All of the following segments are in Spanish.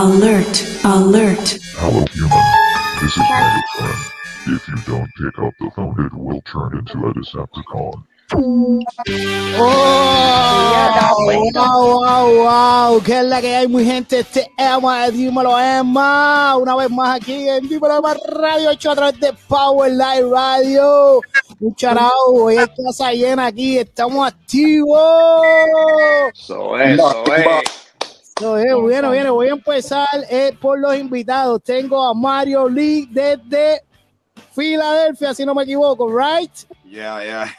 Alert, alert. Hello, human. This is Megatron. If you don't pick up the phone, it will turn into a Decepticon. ¡Oh! ¡Wow, wow, wow! ¿Qué es la que hay, muy gente? Este es Emma, dímelo, Emma. Una vez más aquí en Dímelo Emma Radio 8 a través de Power Live Radio. Un charao, hoy hay casa llena aquí, estamos activos. Eso es, eso es. Es, bueno, bien, voy a empezar eh, por los invitados. Tengo a Mario Lee desde Filadelfia, si no me equivoco, ¿right? Yeah, yeah.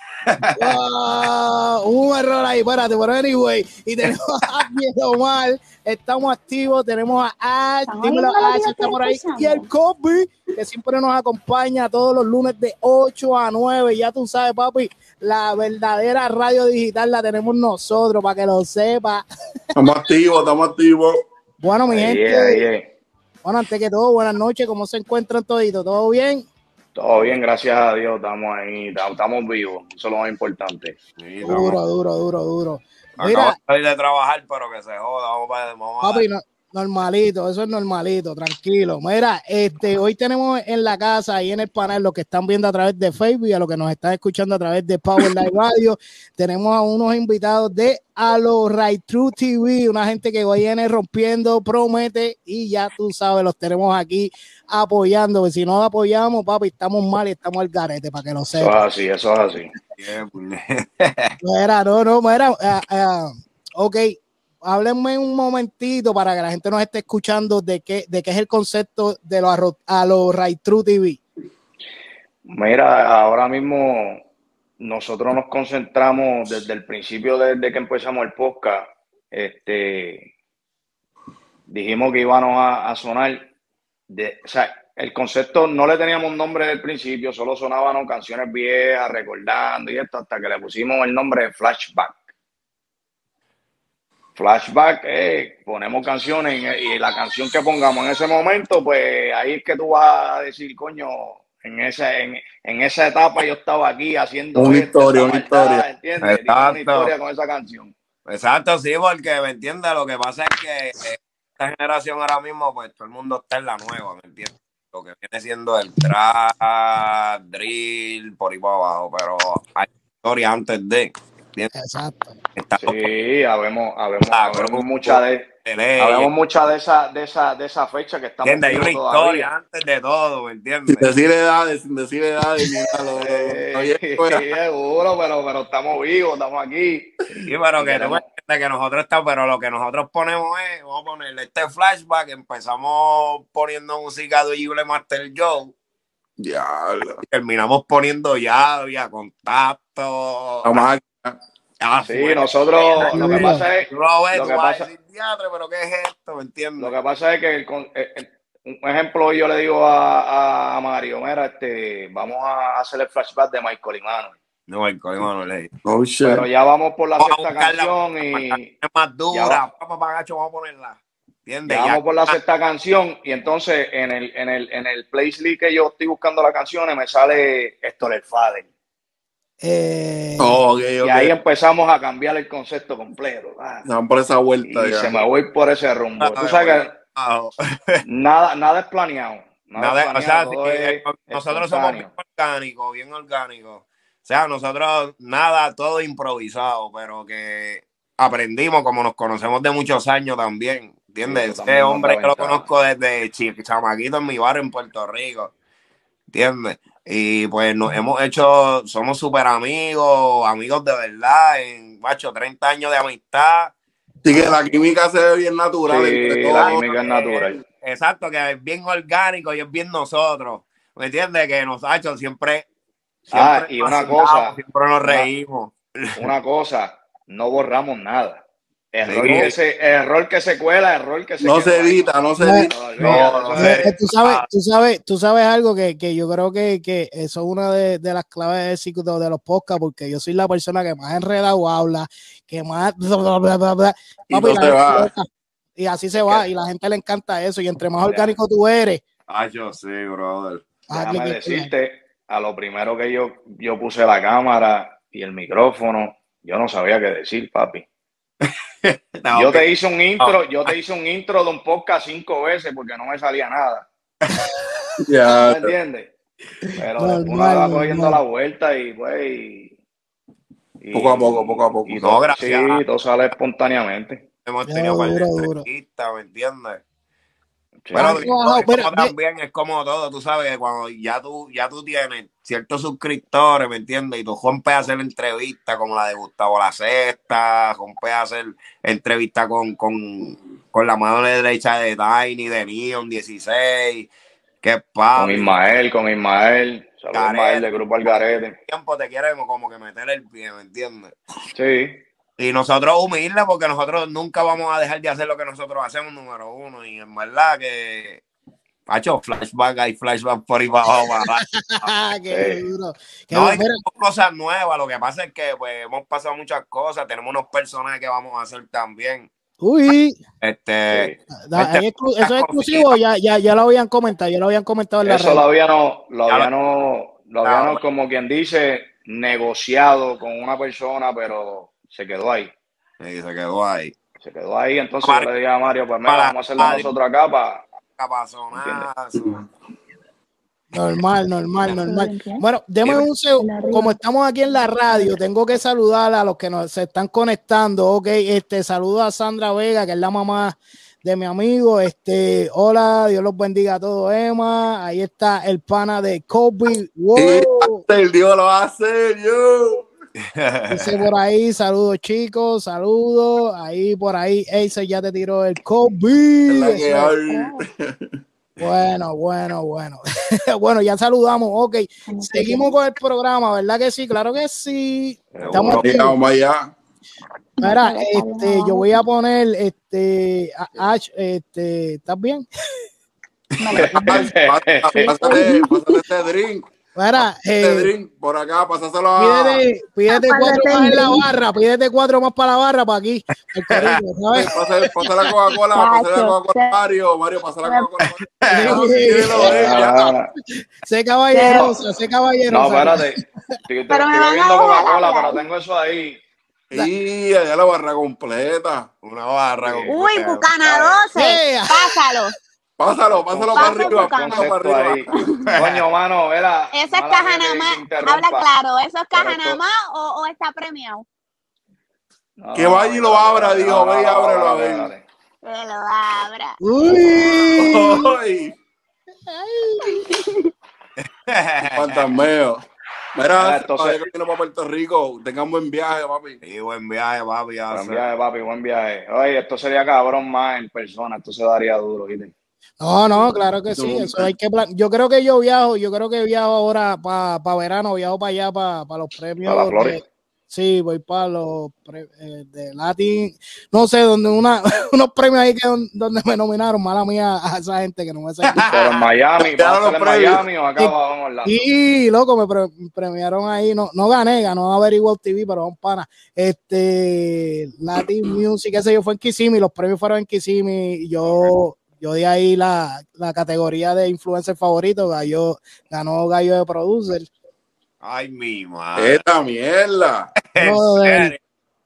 Wow, un error ahí, espérate, pero anyway. Y tenemos a Diego Omar, estamos activos, tenemos a Ash, dímelo, la Ash, está por ahí, y el Kobe, que siempre nos acompaña todos los lunes de 8 a 9. Ya tú sabes, papi, la verdadera radio digital la tenemos nosotros, para que lo sepa. Estamos activos, estamos activos. Bueno, mi gente, bueno, antes que todo, buenas noches, ¿cómo se encuentran toditos? ¿Todo bien? Todo bien, gracias a Dios, estamos ahí, estamos- vivos, eso es lo más importante. Sí, Duro, duro, duro, duro. Acabo Mira, de salir de trabajar, pero que se joda. Vamos para, vamos a- Papi, no- normalito, eso es normalito, tranquilo. Mira, este, hoy tenemos en la casa, ahí en el panel, los que están viendo a través de Facebook y a los que nos están escuchando a través de Power Live Radio, tenemos a unos invitados de A los Right True TV, una gente que viene rompiendo, promete, y ya tú sabes, los tenemos aquí apoyando. porque Si no apoyamos, papi, estamos mal y estamos al garete, para que lo Eso es así, eso es así. Puñe- Mira, no, no, mira, ah, ok, háblenme un momentito para que la gente nos esté escuchando de qué, de qué es el concepto de los a los Right True TV. Mira, ahora mismo nosotros nos concentramos desde el principio, desde que empezamos el podcast, este, dijimos que íbamos a, sonar, de, o sea, el concepto no le teníamos nombre del principio, solo sonaban canciones viejas, recordando y esto, hasta que le pusimos el nombre de Flashback. Flashback, eh, ponemos canciones y, y la canción que pongamos en ese momento, pues ahí es que tú vas a decir, coño, en esa, en, en esa etapa yo estaba aquí haciendo Una historia, una historia. ¿entiendes? Una historia con esa canción. Exacto, sí, porque me entiendes. Lo que pasa es que eh, esta generación ahora mismo, pues todo el mundo está en la nueva, ¿me entiendes? Lo que viene siendo el trap, drill, por ahí para abajo, pero hay historia antes de. ¿Entiendes? Exacto. Está Sí, habemos, habemos, Ah, habemos mucha de, de habemos mucha de esa, de esa, de esa fecha que estamos. Hay una historia todavía. antes de todo, ¿me entiendes? Sin decir edades, sin decir edades, fuera. seguro, pero, pero estamos vivos, estamos aquí. Sí, pero que tú Queremos- me entiendes que nosotros estamos, pero lo que nosotros ponemos es, vamos a ponerle este flashback, empezamos poniendo música de Juble Master Joe, Diablo. terminamos poniendo llave, a contacto. Vamos a Ah, Sí, fue- nosotros, lo que Mira. pasa es, Tú lo que pasa- decir, "Diatre, pero ¿qué es esto? ¿Me entiendes? Lo que pasa es que el el- el- un ejemplo yo le digo a, a Mario, mira, este, vamos a hacer el flashback de Michael Manuel. No, el código no leí. Oh, shit. Pero ya vamos por la Vamos sexta buscar la- canción y Es más dura, Ya papá, pagacho, vamos a ponerla. ¿Entiendes? ya Ya- vamos por la sexta canción y entonces en el, en el, en el playlist que yo estoy buscando las canciones me sale Héctor el Fader. Eh, Oh, Y ahí empezamos a cambiar el concepto completo. ah, por esa vuelta y ya. se me voy por ese rumbo. Tú sabes que nada, nada es planeado. Nada, Nada, es o sea, eh, es nosotros somos bien orgánicos, bien orgánicos. O sea, nosotros nada, todo improvisado, pero que aprendimos como nos conocemos de muchos años también. ¿Entiendes? Sí, Ese hombre que lo conozco desde chamaquito en mi barrio en Puerto Rico. ¿Entiendes? Y pues nos hemos hecho, somos súper amigos, amigos de verdad, en, macho, 30 años de amistad. Así que la química se ve bien natural Sí, entre la todos. química es natural. Exacto, que es bien orgánico y es bien nosotros. ¿Me entiendes? Que nos ha hecho siempre. Ah, y una cosa, Siempre nos una- reímos. Una cosa, no borramos nada. Error, Sí. que se, error que se cuela, error que se No se ahí. edita, no se No, edita. No, No, no sé. Eh, tú sabes, Ah. tú sabes, tú sabes algo que, que yo creo que, que eso es una de, de las claves de éxito de los podcasts, porque yo soy la persona que más enredado habla, que más bla, bla, bla, bla, bla. Y Papi, se va. Y así se va, y la gente le encanta eso, y entre más orgánico tú eres, Ah, yo sí, brother. más Déjame clic- decirte, a lo primero que yo, yo puse la cámara y el micrófono, yo no sabía qué decir, papi. No, Yo te hice un intro, yo te hice un intro de un podcast cinco veces porque no me salía nada. Ya, ¿Me entiendes? Pero Normal, después uno va cogiendo la vuelta y pues. y- y- Poco a poco, poco a poco. y No, todo- gracias. Sí, todo sale espontáneamente. hemos Ya, tenido ¿me entiendes? Sí. Pero wow, como pero- también es como todo, tú sabes que cuando ya tú, ya tú tienes ciertos suscriptores, ¿me entiendes? Y tú rompes a hacer entrevistas como la de Gustavo La Sexta, rompes a hacer entrevistas con, con, con la mano derecha de Tiny, de Neon 16, que es con. Ismael, con Ismael. Saludos. Ismael de Grupo Algarete. tiempo te queremos como que meter el pie, ¿me entiendes? Sí. Y nosotros humildes porque nosotros nunca vamos a dejar de hacer lo que nosotros hacemos, número uno. Y en verdad que, Pacho, flashback hay flashback por ahí para abajo. para abajo. Ah, qué duro. Qué No, bueno. y Mira, tenemos cosas nuevas. Lo que pasa es que pues, hemos pasado muchas cosas. Tenemos unos personajes que vamos a hacer también. Uy, Este, Este- eso es exclusivo, ya, ya, ya lo habían comentado, ya lo habían comentado en la Eso red. lo habíamos, lo Ya lo- habíamos, lo lo- como quien dice, negociado con una persona, pero se quedó ahí. se quedó ahí. Se quedó ahí, entonces yo le dije a Mario, pues mira, vamos a hacerlo Mario- nosotros acá para... Capazonazo. Normal, normal, normal. Bueno, Dime. un segundo. Como estamos aquí en la radio, tengo que saludar a los que nos se están conectando. Ok, este saludo a Sandra Vega, que es la mamá de mi amigo. Este, hola, Dios los bendiga a todos, Emma. Ahí está el pana de Kobe. Wow. el Dios lo va a hacer, yo. Dice por ahí, saludos chicos, saludos. Ahí por ahí, Ace ya te tiró el hay. Bueno, bueno, bueno. bueno, ya saludamos. Ok, seguimos con el programa, ¿verdad que sí? Claro que sí. Estamos aquí. Allá. Mira, este, yo voy a poner, este, Ash, este, ¿estás bien? Pásate, pásate, pásate este drink. Mira, Este eh, por acá, pásaselo a. pídete, pídete cuatro más en la barra, pídete cuatro más para la barra, para aquí. pásale la Coca-Cola, pásale la Coca-Cola Mario. Mario, pásale la Coca-Cola. No. Ah, Sé caballerosa, sé no, caballerosa. espérate. Estoy, Pero me van a bebiendo dejar Coca-Cola, pero tengo eso ahí. Y allá la barra completa. Una barra con Uy. Bucana 12. Yeah. Pásalo. Pásalo, pásalo para arriba. Pásalo para arriba. ahí. Coño, mano, era. Eso es mala caja mía nada que- más. que interrumpa. Habla claro. ¿Eso es caja Pero nada esto- más o, o está premiado? No, Que vaya y lo abra, dijo, ve y ábrelo, a ver. Que lo abra. Uy. Fantasmeo. Mira, entonces- que vino para Puerto Rico. Tengan buen viaje, papi. Sí, buen viaje, papi. Buen viaje, papi, buen viaje. Oye, esto sería cabrón más en persona, esto se daría duro, ¿viste? No, no, claro que sí. Eso hay que plan- Yo creo que yo viajo, yo creo que viajo ahora para verano, viajo para allá, para los premios. ¿Para la Florida? de- sí, voy para los pre- eh, de Latin, no sé, donde una, unos premios ahí que don- donde me nominaron, mala mía a esa gente que no me sé. Pero en Miami, Ya ¿vas a hacer en. Miami o acá abajo en Orlando? Y loco, me pre- premiaron ahí, no, no gané, ganó Averiguo TV, pero un pana. Este Latin Music, sé yo, fue en Kissimmee, los premios fueron en Kissimmee, y yo, yo di ahí la, la categoría de influencer favorito, gallo, ganó Gallo de Producer. Ay, mi madre. Esta mierda. ¿En Brother,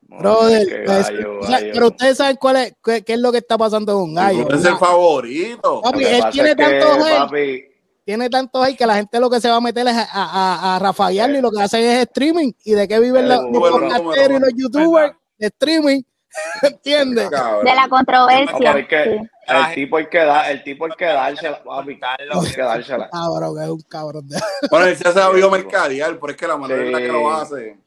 brother, Qué pues, gallo, o sea, gallo. pero ustedes saben cuál es, qué, qué es lo que está pasando con Gallo. Es el favorito. Papi, que él tiene es que, tantos hate. papi, tiene tantos ahí que la gente lo que se va a meter es a, a, a, a rafaguearlo y lo que hacen es streaming. ¿Y de qué viven los, los y los youtubers? De streaming. ¿Entiendes? Cabrón. De la controversia. que, sí. el tipo hay que dar, el tipo hay que dársela, papi, hay que dársela. Cabrón, es un cabrón. De... Bueno, él se ha sabido mercadear, pero es que la manera en la que lo hace.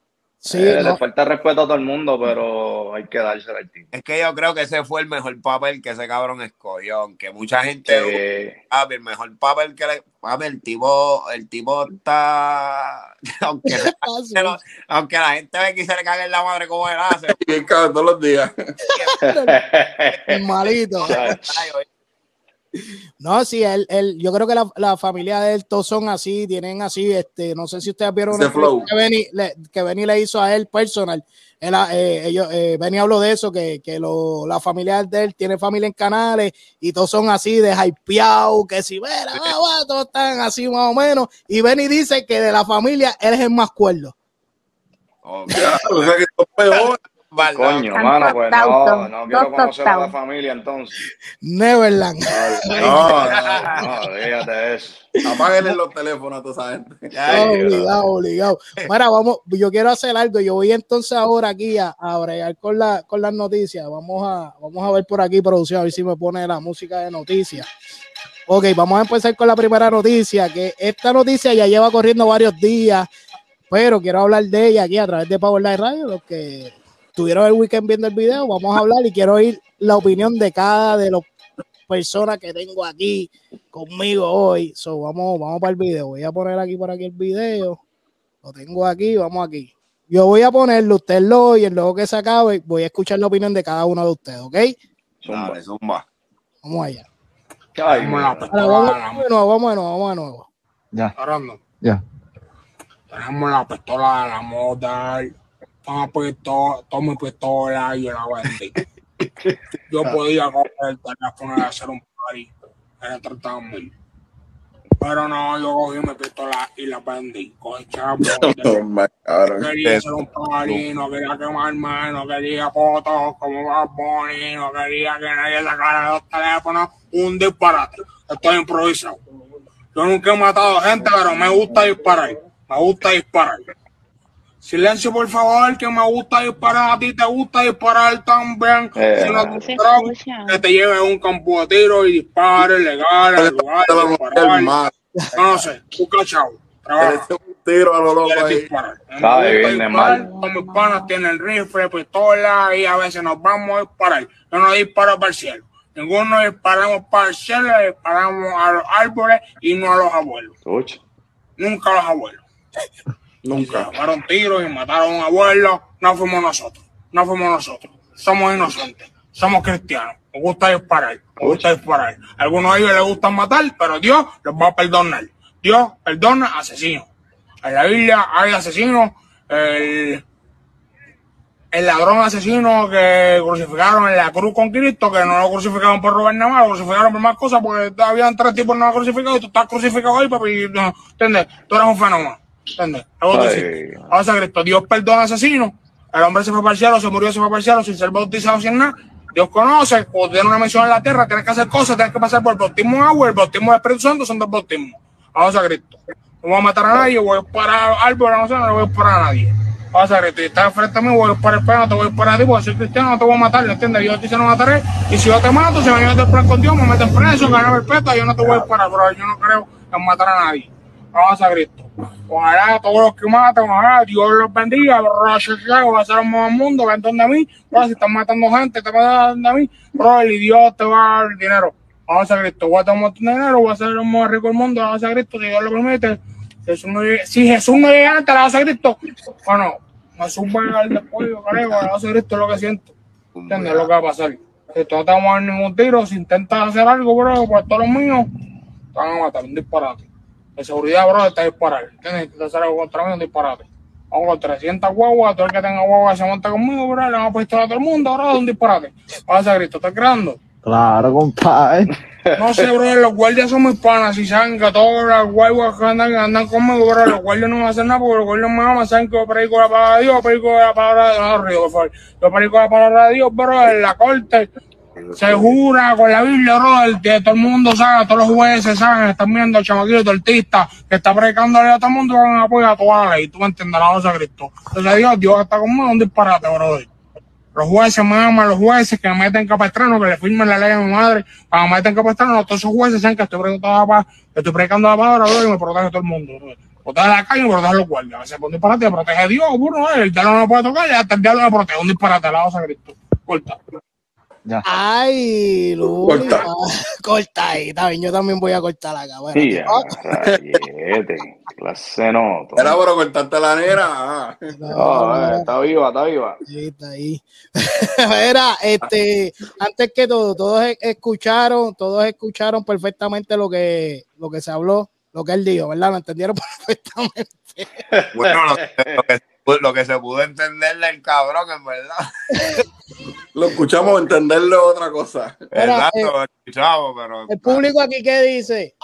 Sí, Eh, no, Le falta respeto a todo el mundo, pero hay que dársela al tipo. Es que yo creo que ese fue el mejor papel que ese cabrón escogió. Aunque mucha gente. Eh, Papi, el mejor papel que le. Papi, el tipo, el tipo está. Aunque, aunque la gente ve que se le cague en la madre como él hace. Y bien cabrón todos los días. el malito. No, sí, él, él, yo creo que la, la familia de él todos son así, tienen así, este, no sé si ustedes vieron una que Benny, le, que Benny le hizo a él personal. Él, eh, ellos, eh, Benny habló de eso, que, que lo, la familia de él tiene familia en canales y todos son así de hypeados, que si, mira, va, va, todos están así más o menos. Y Benny dice que de la familia él es el más cuerdo. Ok. Ya, o sea que esto es peor. Baldao. Coño, mano, pues no, no quiero dos conocer a la familia entonces. Neverland. No, no. No, déjate de eso. Apáguenle los teléfonos a toda esa gente. Ay, obligado, obligado. Mira, vamos, yo quiero hacer algo. Yo voy entonces ahora aquí a, a bregar con, la, con las noticias. Vamos a, vamos a ver por aquí, producción, a ver si me pone la música de noticias. Ok, vamos a empezar con la primera noticia, que esta noticia ya lleva corriendo varios días, pero quiero hablar de ella aquí a través de Power Live Radio. Los que tuvieron el weekend viendo el video, vamos a hablar y quiero oír la opinión de cada de las personas que tengo aquí conmigo hoy. So, vamos, vamos para el video. Voy a poner aquí por aquí el video. Lo tengo aquí, vamos aquí. Yo voy a ponerlo, usted lo oye, luego que se acabe, voy a escuchar la opinión de cada uno de ustedes, ¿ok? Zumba. Dale, zumba. Vamos allá. Ay, Vamos de nuevo, vamos de nuevo, vamos de nuevo. Ahora no. Ya. Tenemos la pistola de la moda. Toma, pistola, toma mi pistola y yo la vendí. Yo podía coger el teléfono y hacer un party en 30 mil. Pero no, yo cogí mi pistola y la vendí. Cogí chavo. Cabrón. quería hacer un party, no quería quemarme, no quería fotos como Bad Bunny, no quería que nadie sacara los teléfonos, un disparate. Estoy improvisado. Yo nunca he matado gente, pero me gusta disparar. Me gusta disparar. Silencio, por favor, que me gusta disparar. A ti te gusta disparar también. Eh, si no te que te lleve a un campo de tiro y dispare legal, en lugar disparar. No, no sé, busca Trabaja un tiro a lo loco ahí. gusta bien de disparar, mal. Todos mis panas tienen rifle, pistola y a veces nos vamos a disparar. Yo no disparo para el cielo. Ninguno disparamos para el cielo, disparamos a los árboles y no a los abuelos. Nunca a los abuelos. Nunca. tomaron tiros y mataron a un abuelo, no fuimos nosotros. No fuimos nosotros. Somos inocentes. Somos cristianos. Nos gusta disparar. Nos gusta disparar. A algunos de ellos les gusta matar, pero Dios los va a perdonar. Dios perdona asesinos. En la Biblia hay asesinos. El, el ladrón asesino que crucificaron en la cruz con Cristo, que no lo crucificaron por robar nada más, lo crucificaron por más cosas, porque habían tres tipos no crucificados y tú estás crucificado ahí, papi. ¿Entiendes? Tú eres un fenómeno. ¿Entiendes? Algo así. Vamos a Cristo. Dios perdona asesinos. El hombre se fue para el cielo, se murió, se fue para el cielo sin ser bautizado, sin nada. Dios conoce, cuando tiene una misión en la tierra, tienes que hacer cosas, tienes que pasar por el bautismo de agua el bautismo del Espíritu Santo son dos bautismos. Vamos a Cristo. No voy a matar a nadie, voy a disparar árboles, no sé, no voy a disparar a nadie. Vamos a Cristo. Y estás enfrente a mí, voy a disparar el pelo, no te voy a disparar a ti, porque soy cristiano, no te voy a matar, ¿entiendes? Dios dice no mataré. Y si yo te mato, si me llevas después con Dios, me meten preso, gana perpetua, yo no te voy a disparar, pero yo no creo en matar a nadie. Vamos a Cristo. Ojalá todos los que matan, ojalá Dios los bendiga, bro, va a ser un nuevo mundo, ven donde a mí, bro, si están matando gente, te matando a mí, bro, y Dios te va a dar dinero. Vamos a Cristo, voy a tener un dinero, voy a ser el más rico del mundo, vamos a Cristo, si Dios lo permite. Si Jesús no si Jesús no llega antes, vamos a Cristo. Bueno, Jesús va a llegar después, yo creo, vamos a Cristo es lo que siento. ¿Entiendes lo que va a pasar? Si tú no te vamos a dar ningún tiro, si intentas hacer algo, bro, por todos los míos, te van a matar, un disparate. De seguridad, bro, está disparar. ¿Entiendes? Intentas hacer algo contra mí, un disparate. Vamos con 300 guaguas, todo el que tenga guagua se monta conmigo, bro, le vamos a pistola a todo el mundo, bro, un disparate. Vamos a Cristo, ¿estás creando? Claro, compadre. No sé, bro, los guardias son mis panas y saben que todos los guaguas que andan, andan conmigo, bro, los guardias no me hacen nada porque los guardias me aman, saben que yo predico la palabra de Dios, predico la palabra de Dios, no, río, por favor. Yo predico la palabra de Dios, bro, en la corte. Se jura con la Biblia, bro, el que todo el mundo sabe, todos los jueces saben, están viendo el chamaquito tortista que está predicándole a todo el mundo van a apoyar a toda la ley, tú me entiendes, la voz de Cristo. Entonces Dios, Dios está conmigo, un disparate, bro. Los jueces me aman, los jueces que me meten capestrano, que le firmen la ley a mi madre, para que me meten capestrano, todos esos jueces saben que estoy predicando la, que estoy predicando la palabra, bro, y me protege a todo el mundo, bro. Protege la calle y protege a los guardias. A veces por un disparate protege a Dios, bro, el diablo no me puede tocar, y hasta el diablo me protege, un disparate, la voz de Cristo. Corta. Ay, Luli. Corta. ah, Corta ahí, está bien, yo también voy a cortar acá. Bueno, Sí. Clase no. Era por cortarte la nera. ah. no, No, no, eh, está viva, está viva. Sí, está ahí. Mira, este, antes que todo, todos e- escucharon, todos escucharon perfectamente lo que, lo que se habló, lo que él dijo, ¿verdad? Lo entendieron perfectamente. Bueno, lo, lo que, lo que se pudo entender del cabrón, en verdad. Lo escuchamos entenderlo otra cosa. Mira, Exacto, lo escuchamos, pero. El público aquí, ¿qué dice?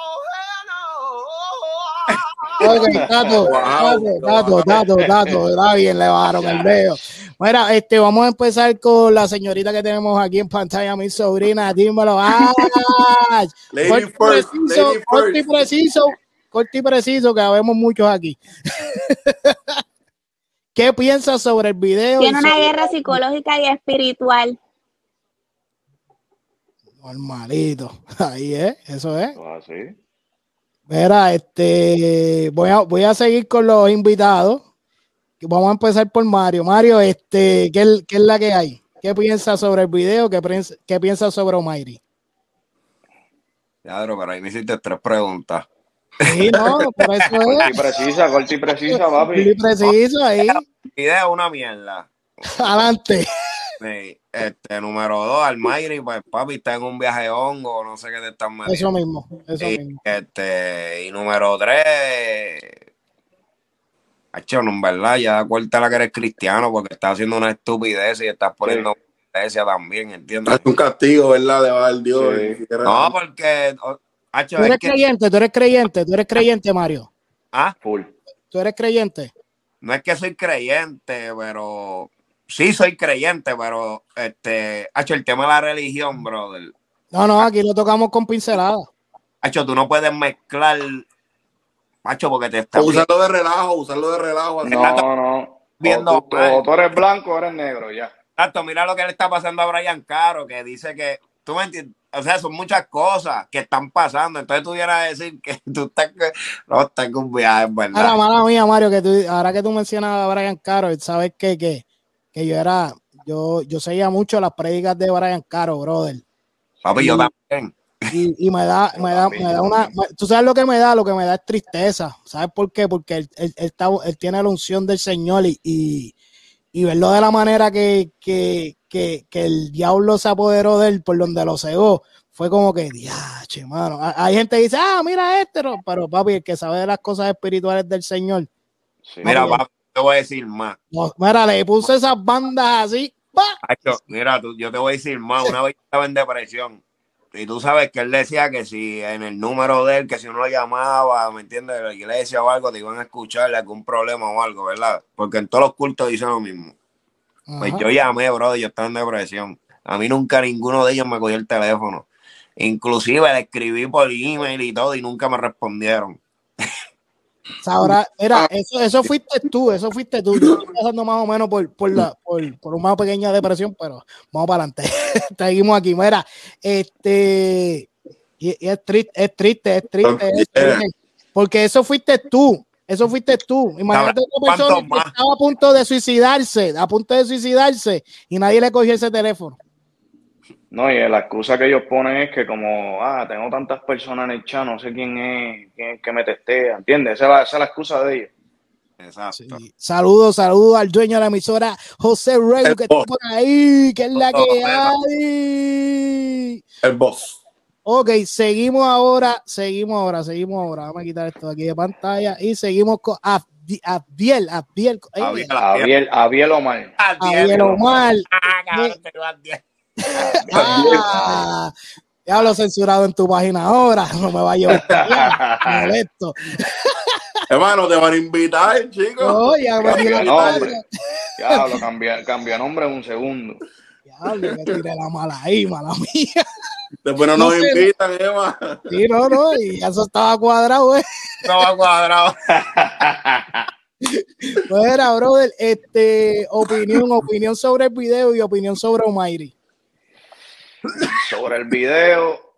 Ok, Tato, Wow, Tato, Tato, Tato, Tato, está bien, le bajaron el dedo. Mira, este, vamos a empezar con la señorita que tenemos aquí en pantalla, mi sobrina, dímelo. ¡Ah! Lady Corto first, preciso, lady corto y first. preciso, corto y preciso, que habemos muchos aquí. ¿Qué piensas sobre el video? Tiene una sobre- guerra psicológica y espiritual. Normalito. Ahí es, eso es. Así. Mira, este, voy a, voy a seguir con los invitados. Vamos a empezar por Mario. Mario, este, ¿qué, es- qué es la que hay? ¿Qué piensas sobre el video? ¿Qué, piens- qué piensas sobre Omairi? Ya, pero ahí me hiciste tres preguntas. Sí, no, por eso Corta y es. precisa, corta y precisa, papi. Muy preciso ahí. Video una mierda. Adelante. Sí, Este, número dos, Almayri, pues papi está en un viaje de hongo, no sé qué te están metiendo. Eso mismo, eso Y, mismo. este, y número tres, Hacho, no, en verdad, ya da cuenta la que eres cristiano porque estás haciendo una estupidez y estás poniendo iglesia también, ¿entiendes? Es un castigo, ¿verdad? Al Dios. Sí. No, porque, Hacho, Tú es eres que, creyente, tú eres creyente, tú eres creyente, Mario. ah, Full. Tú eres creyente. no es que soy creyente, pero sí soy creyente, pero, este, Hacho, el tema de la religión, brother. No, no, aquí lo tocamos con pincelada. Hacho, tú no puedes mezclar, Hacho, porque te está usarlo de relajo, usarlo de relajo. así. No, no. Viendo o, tú, mal. o tú eres blanco o eres negro, ya. Exacto, mira lo que le está pasando a Brian Caro, que dice que, tú me entiendes, o sea, son muchas cosas que están pasando, entonces tú vienes a decir que tú estás, que, no, estás con un viaje, en verdad. Ahora, mala mía, Mario, que tú, ahora que tú mencionas a Brian Caro, sabes que, que, que yo era, yo, yo seguía mucho las prédicas de Brian Caro, brother. Papi, yo también. Y, y me da, me da, me da una, tú sabes lo que me da, lo que me da es tristeza. ¿Sabes por qué? Porque él, él, él está- él tiene la unción del Señor y, y, y verlo de la manera que, que, que, que el diablo se apoderó de él por donde lo cegó, fue como que, diache, mano. Hay- gente que dice, ah, mira este, no", pero papi, el que sabe de las cosas espirituales del Señor, Sí. Mira, Papi. te voy a decir más. no, mira, le puse esas bandas así, mira, tú- yo te voy a decir más. Una vez estaba en depresión. Y tú sabes que él decía que si en el número de él, que si uno lo llamaba, ¿me entiendes? De la iglesia o algo, te iban a escucharle algún problema o algo, ¿verdad? Porque en todos los cultos dicen lo mismo. Pues yo llamé, bro, yo estaba en depresión. A mí nunca ninguno de ellos me cogió el teléfono. Inclusive le escribí por email y todo y nunca me respondieron. Sabrá, era, eso, eso fuiste tú, eso fuiste tú. Yo estoy pasando más o menos por, por, la, por, por una pequeña depresión, pero vamos para adelante. Seguimos aquí. Mira, este, y, y es triste, es triste, es triste, es triste, porque eso fuiste tú. Eso fuiste tú. Imagínate una persona ¿Cuántos que estaba a punto de suicidarse, a punto de suicidarse, y nadie le cogió ese teléfono. No, y la excusa que ellos ponen es que como, ah, tengo tantas personas en el chat, no sé quién es, quién es que me testea, ¿entiendes? Esa es la, esa es la excusa de ellos. Exacto. Sí. Saludos, saludos al dueño de la emisora, José Rey, que está por ahí, que es la que hay. El boss. Ok, seguimos ahora, seguimos ahora, seguimos ahora. Vamos a quitar esto de aquí de pantalla y seguimos con Abdi- Abdiel, Abdiel, Abiel, Abiel, Abiel Omar. Abdiel Omar. Ah, cabrón, Ah, ya lo censurado en tu página ahora, no me va a llevar molesto. Hermano, te van a invitar, chicos. No, ya me Cambia nombre. cambié nombre en un segundo. Diablo, me tiré la mala ahí, mala mía. Después no No nos sé. invitan, Emma. Sí, no, no, y eso estaba cuadrado, eh. No va cuadrado. Fuera, brother, este, opinión, opinión sobre el video y opinión sobre Omairi. Sobre el video,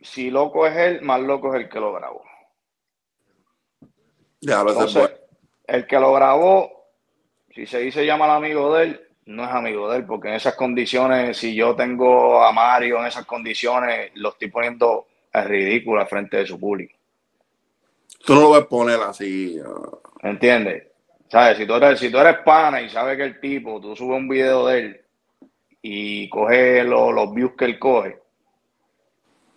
si loco es él, más loco es el que lo grabó. Ya lo sé, Entonces, el que lo grabó, si se dice llama al amigo de él, no es amigo de él, porque en esas condiciones, si yo tengo a Mario en esas condiciones, lo estoy poniendo en ridículo al frente de su público. Tú no lo vas a poner así. ah. ¿Entiendes? ¿Sabes? Si tú, eres, si tú eres pana y sabes que el tipo, tú subes un video de él y coge lo- los views que él coge,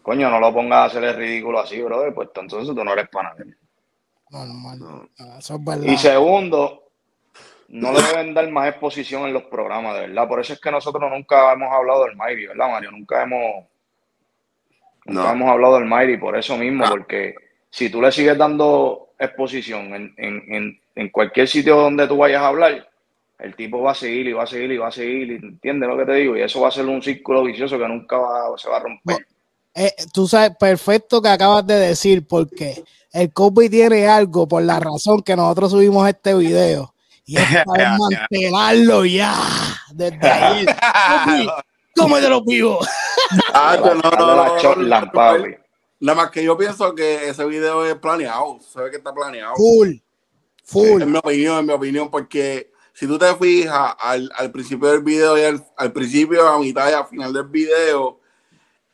coño, no lo pongas a hacer el ridículo así, brother, pues entonces tú no eres pana de él. Normal. Ah, Eso es verdad. Y segundo, no le deben dar más exposición en los programas, de verdad. Por eso es que nosotros nunca hemos hablado del Mayri, ¿verdad, Mario? Nunca hemos, nunca No. hemos hablado del Mayri por eso mismo, porque si tú le sigues dando exposición en, en, en, en cualquier sitio donde tú vayas a hablar, el tipo va a seguir y va a seguir y va a seguir, y ¿entiendes lo que te digo? Y eso va a ser un círculo vicioso que nunca va, se va a romper. Eh, tú sabes perfecto que acabas de decir, porque el Kobe tiene algo por la razón que nosotros subimos este video. Y es para desmantelarlo ya. Desde ahí. ¿Cómo de los vivos? Ah, no, no, no, papi. Nada más que yo pienso que ese video es planeado. Se ve que está planeado. Full. Full. En mi opinión, en mi opinión, porque si tú te fijas al, al principio del video y al, al principio, a mitad y al final del video,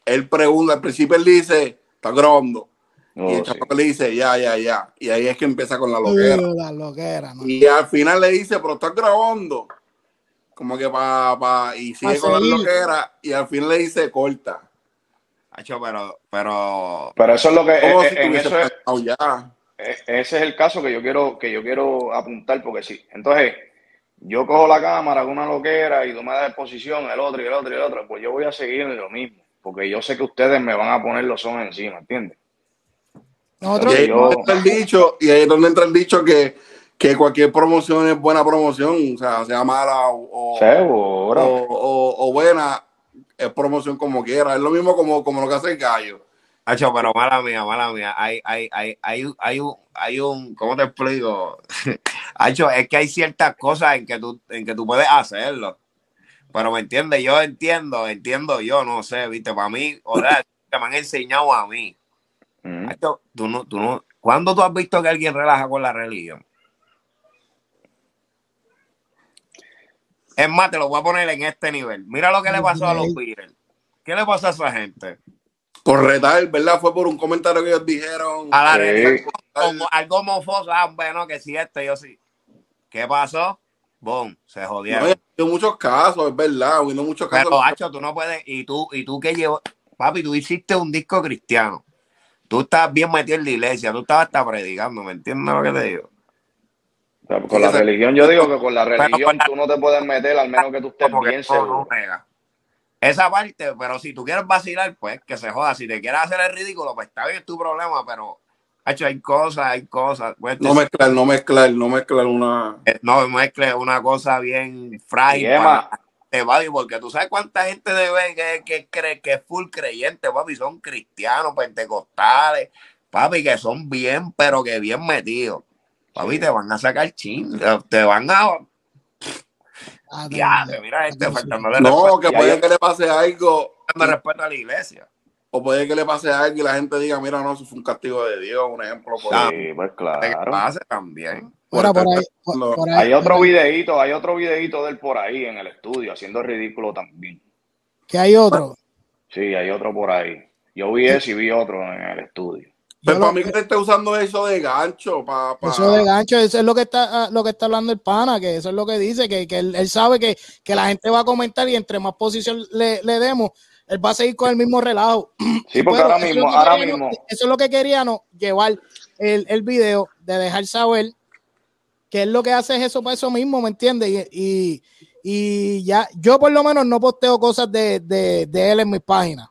él pregunta, al principio él dice, está grabando. Oh, y el sí. chamaco le dice, ya, ya, ya. Y ahí es que empieza con la loquera. Uh, la loquera, ¿no? Y al final le dice, pero estás grabando. Como que para, pa, y sigue Pa' con la loquera. Y al final le dice, corta. Hacho, pero, pero, Pero eso es lo que Como eh, si en eso es, ya. eh, ese es el caso que yo quiero que yo quiero apuntar porque sí. Entonces, yo cojo la cámara con una loquera y tú me das exposición, el otro y el otro y el otro, pues yo voy a seguir en lo mismo, porque yo sé que ustedes me van a poner los son encima, ¿entiendes? Nosotros, Y ahí es yo- donde entra el dicho, y ahí es donde entra el dicho que, que cualquier promoción es buena promoción, o sea, sea mala o, o, Seguro. o- o- o buena, es promoción como quiera. Es lo mismo como, como lo que hace el gallo. Hacho, pero mala mía, mala mía. Hay, hay, hay, hay, hay un, hay un, ¿cómo te explico? Hacho, es que hay ciertas cosas en que tú, en que tú puedes hacerlo. Pero me entiendes, yo entiendo, entiendo yo, no sé, viste, para mí, o sea, que me han enseñado a mí. Hacho, tú no, tú no, ¿cuándo tú has visto que alguien relaja con la religión? Es más, te lo voy a poner en este nivel. Mira lo que le pasó a los Beatles. ¿Qué le pasó a esa gente? Por retar, ¿verdad? Fue por un comentario que ellos dijeron. A la Sí. religión, como algo mofoso, ah, bueno, que si este, yo sí. ¿Qué pasó? Boom, se No, jodieron. hay muchos casos, es verdad, habiendo muchos casos. Pero, Hacho, tú no puedes, y tú, y tú que llevas, papi, tú hiciste un disco cristiano. Tú estás bien metido en la iglesia, tú estabas hasta predicando, ¿me entiendes lo que te digo? O sea, con la religión, yo digo que con la religión con la- tú no te puedes meter al menos que tú estés bien no, no seguro. pega. Esa parte, pero si tú quieres vacilar, pues que se joda. Si te quieres hacer el ridículo, pues está bien, es tu problema, pero, Hacho, hay cosas, hay cosas. No mezclar, no mezclar, no mezclar una. Eh, no mezcle una cosa bien frágil te papi, porque tú sabes cuánta gente debe que, que cree que es full creyente, papi, son cristianos, pentecostales, papi, que son bien, pero que bien metidos. Papi, te van a sacar chin, te van a. Ah, Ya, mira este No, que puede que le pase algo, faltándole respeto a la iglesia. O puede que le pase algo y la gente diga, mira, no, eso fue un castigo de Dios, un ejemplo. Por Ah, Sí, pues Que claro. pase también. Mira, por ahí, Porque- por, por ahí- Hay otro videíto, hay otro videíto de él por ahí en el estudio haciendo ridículo también. que hay otro. Sí, hay otro por ahí. Yo vi ese y vi otro en el estudio. Pues Yo para mí que él esté usando eso de gancho, para, Eso de gancho, eso es lo que está ah, lo que está hablando el pana, que eso es lo que dice, que, que él, él sabe que, que la gente va a comentar y entre más posición le, le demos, él va a seguir con el mismo relajo. Sí, porque Pero ahora es mismo, ahora queríamos- mismo, Eso es lo que queríamos, llevar el, el video, de dejar saber que él lo que hace es eso para eso mismo, ¿me entiendes? Y, y, y ya, yo por lo menos no posteo cosas de, de, de él en mis páginas.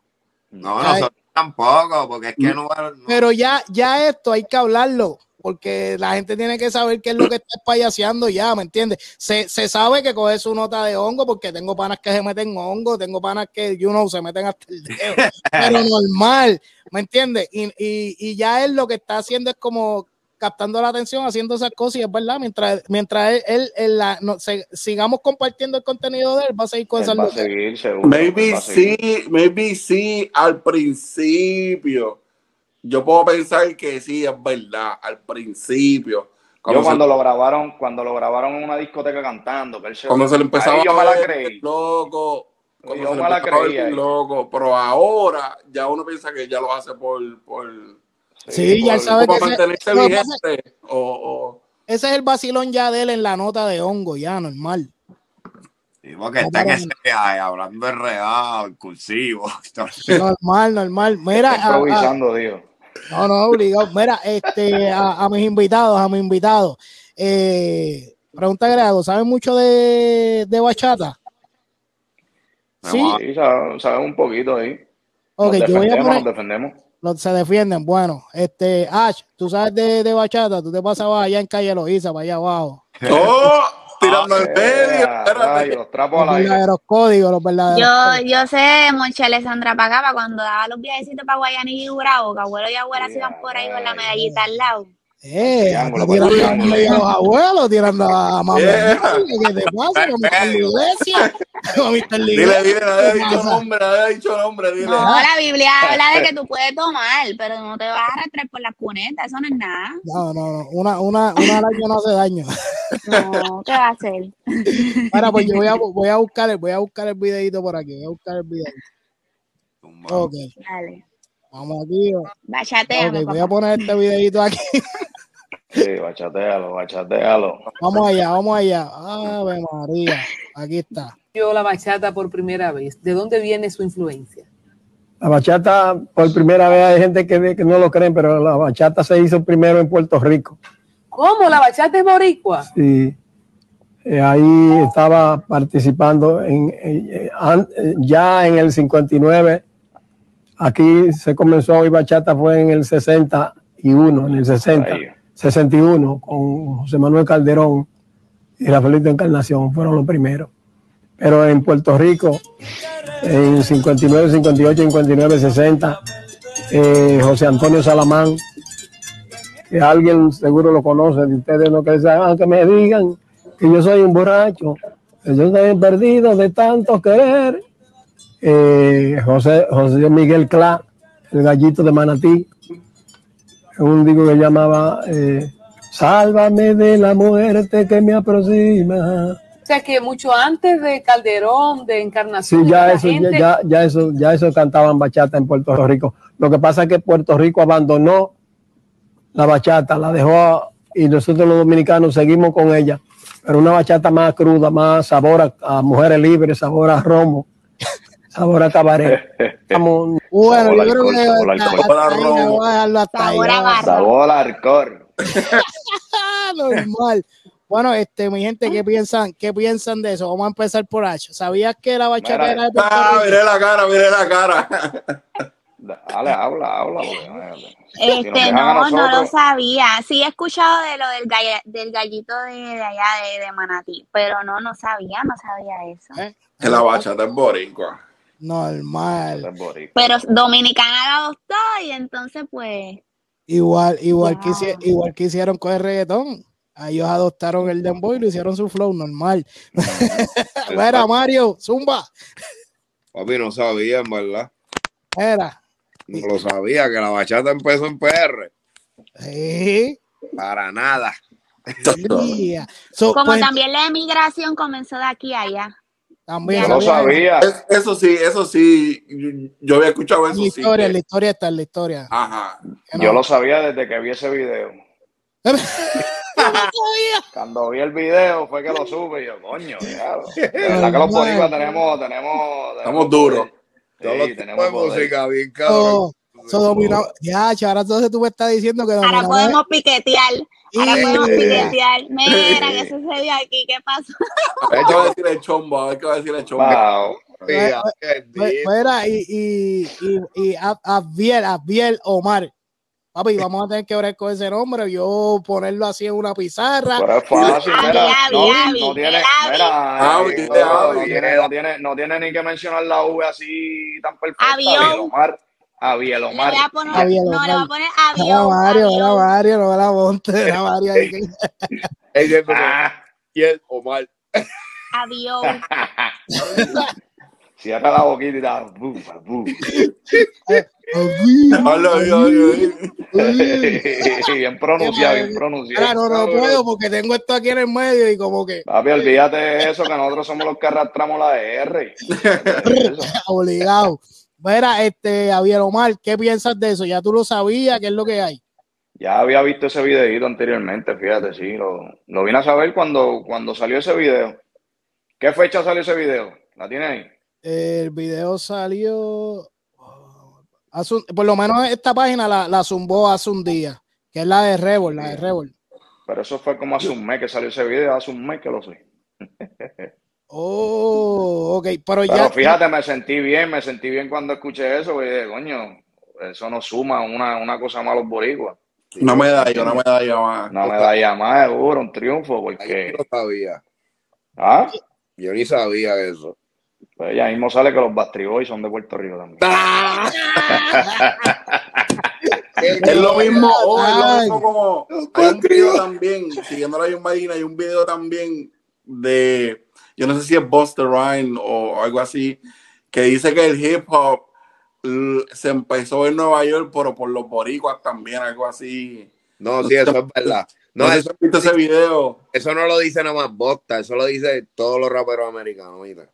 No, nosotros tampoco, porque es que no. no- Pero ya, ya esto hay que hablarlo, porque la gente tiene que saber qué es lo que está payaseando ya, ¿me entiendes? Se, se sabe que coge su nota de hongo, porque tengo panas que se meten hongo, tengo panas que, you know, se meten hasta el dedo, pero normal, ¿me entiendes? Y, y, y ya él lo que está haciendo es como captando la atención, haciendo esas cosas, y es verdad, mientras, mientras él, él- él la- no, se- sigamos compartiendo el contenido de él, va a seguir con esa él va a loquera. seguir seguro. Maybe él va a seguir. sí, maybe sí al principio. Yo puedo pensar que sí, es verdad, al principio. Yo se- cuando lo grabaron, cuando lo grabaron en una discoteca cantando, que él se, cuando se le empezaba yo me a la creí. loco, cuando Yo se me la empezaba a ver creí ahí. loco, pero ahora ya uno piensa que ya lo hace por, por Sí, ya sabe que ese- mantenerse lo que pasa es- vigente o, o- ese es el vacilón ya de él en la nota de hongo, ya normal. Sí, porque está en ese viaje hablando de real, cursivo. Normal, normal. Mira, Está a- a- improvisando, Dios. No, no, obligado. Mira, este, a, a mis invitados, a mis invitados. Eh, pregunta Grego, ¿saben mucho de, de bachata? Sí, Vamos Sí, sabe, sabe un poquito ahí. ok, nos yo voy a poner, nos defendemos. Los, se defienden. Bueno, este, Ash, tú sabes de, de bachata, tú te pasabas allá en calle Loiza, para allá abajo. ¡Oh! Tirando al medio. Eh, ay, los trapos Los al aire. verdaderos códigos, los verdaderos Yo, códigos. yo sé, Moncha Alessandra pagaba cuando daba los viajecitos para Guayanilla y Bravo, que abuelo y abuela se iban por ahí con la medallita al lado. Eh, tirando a los abuelos, tirando a mamá. Yeah. ¿Qué te pasa con Mr. Iglesia? Dile, dile, nadie ha ¿Qué dicho nombre, nadie ha dicho nombre, dile. No, la Biblia habla de que tú puedes tomar, pero no te vas a arrastrar por las cunetas, eso no es nada. No, no, no. Una, una, una no hace daño. No, ¿qué va a hacer? Ahora, pues yo voy a, voy a buscar el, voy a buscar el videito por aquí. Voy a buscar el videito. Ok, Dale, vamos aquí. bachateame, Ok, voy a poner este videito aquí. Sí, bachatealo, bachatealo. Vamos allá, vamos allá. Ave María. Aquí está. Yo la bachata por primera vez. ¿De dónde viene su influencia? La bachata, por primera vez, hay gente que, que no lo creen, pero la bachata se hizo primero en Puerto Rico. ¿Cómo? ¿La bachata es boricua? Y eh, ahí estaba participando en, eh, eh, ya en el 59. Aquí se comenzó hoy bachata, fue en el 61, en el 60, Ahí. 61, con José Manuel Calderón y Rafaelito Encarnación, fueron los primeros. Pero en Puerto Rico, en 59, 58, 59, 60, eh, José Antonio Salamán, que alguien seguro lo conoce, de ustedes no que saben, que me digan que yo soy un borracho, que yo estoy perdido de tanto querer. Eh, José, José Miguel Clá, el gallito de Manatí, un digo que llamaba eh, Sálvame de la muerte que me aproxima. O sea que mucho antes de Calderón, de Sí, Encarnación, ya la eso, gente- ya, ya, ya eso, ya eso cantaban bachata en Puerto Rico. Lo que pasa es que Puerto Rico abandonó la bachata, la dejó y nosotros los dominicanos seguimos con ella. Pero una bachata más cruda, más sabor a, a mujeres libres, sabor a romo, sabor a cabaret. Estamos- Bueno, Sabor yo creo que sabor hasta- alcohol. hasta ahí, a alcohol. Normal. Bueno, este, mi gente, ¿qué piensan, qué piensan de eso? Vamos a empezar por H. ¿Sabías que la bachata Mira. era de Puerto Ah, Rico? mire la cara, mire la cara. Dale, habla, habla. porque. Si Este, no, no lo sabía. Sí he escuchado de lo del, gall- del gallito de, de allá de, de Manatí, pero no, no sabía, no sabía eso. ¿Eh? Que la bachata es boricua. Normal. Pero Dominicana la adoptó y entonces pues Igual, igual, que, igual que hicieron con el reggaetón. Ellos adoptaron el dembow y lo hicieron su flow normal. Mira, Mario, zumba. Papi, no sabía, en verdad. Era. No lo sabía, que la bachata empezó en PR. Sí. Para nada. Yeah. So, como pues, también la emigración comenzó de aquí a allá. también lo sabía. Es- eso sí, eso sí, yo- yo había escuchado eso la sí. historia, que- la historia está en la historia. Ajá. No. Yo lo sabía desde que vi ese video. Cuando vi el video fue que lo supe y yo, coño, diablo. De verdad que los boricuas tenemos, tenemos, Estamos duros. Todos los Sí, tenemos de música, bien cabrón. So, so dominó- Ya, ahora entonces tú me estás diciendo que Ahora dominó. podemos piquetear. Ahora podemos piquetear. Mira, ¿qué sucedió aquí? ¿Qué pasó? A ver qué va a decir el chombo, a ver qué va a decir el chombo. Wow. Mira, y, y, y, y a- Abdiel, Abdiel Omar. Papi, vamos a tener que ver con ese nombre. Yo ponerlo así en una pizarra. Pero es fácil, mira, no, tiene, eh, no, tiene, no tiene, no tiene ni que mencionar la V así tan perfecta. Avión. Abiel Omar, Le voy a poner, Avión, no, le voy a poner Era avión. Mario, era avión. Mario, no era Monte, era Mario. Ella es como, Ah, y el Omar. Avión. cierra la boquita y da, bien pronunciado, bien pronunciado. Ahora no, no puedo porque tengo esto aquí en el medio y como que Papi, olvídate de eso, que nosotros somos los que arrastramos la R. obligado. Mira, este, Javier Omar, ¿qué piensas de eso? ¿Ya tú lo sabías? ¿Qué es lo que hay? Ya había visto ese videito anteriormente, fíjate, sí, lo, lo vine a saber cuando, cuando salió ese video. ¿Qué fecha salió ese video? ¿La tiene ahí? El video salió. Hace un- por lo menos esta página la, la zumbó hace un día, que es la de Rebel, la de Rebel. Pero eso fue como hace un mes que salió ese video, hace un mes que lo sé. Oh, ok, pero Pero ya. fíjate, me sentí bien, me sentí bien cuando escuché eso, güey, de, coño, eso nos suma una, una cosa más a los boricuas. Una medalla, una medalla más. Una medalla más, seguro, un triunfo, Yo porque. no sabía. ¿Ah? Yo ni sabía eso. Pues ya mismo sale que los Bastry Boys son de Puerto Rico también. Es lo mismo, oh, es lo mismo como hay un video también, siguiendo a John Medina, hay un video también de, yo no sé si es Buster Rhyme o algo así, que dice que el hip hop se empezó en Nueva York, pero por los boricuas también, algo así. No, sí, eso es verdad. No, No eso, ese video, eso no lo dice nada más Bosta, eso lo dice todos los raperos americanos. mira.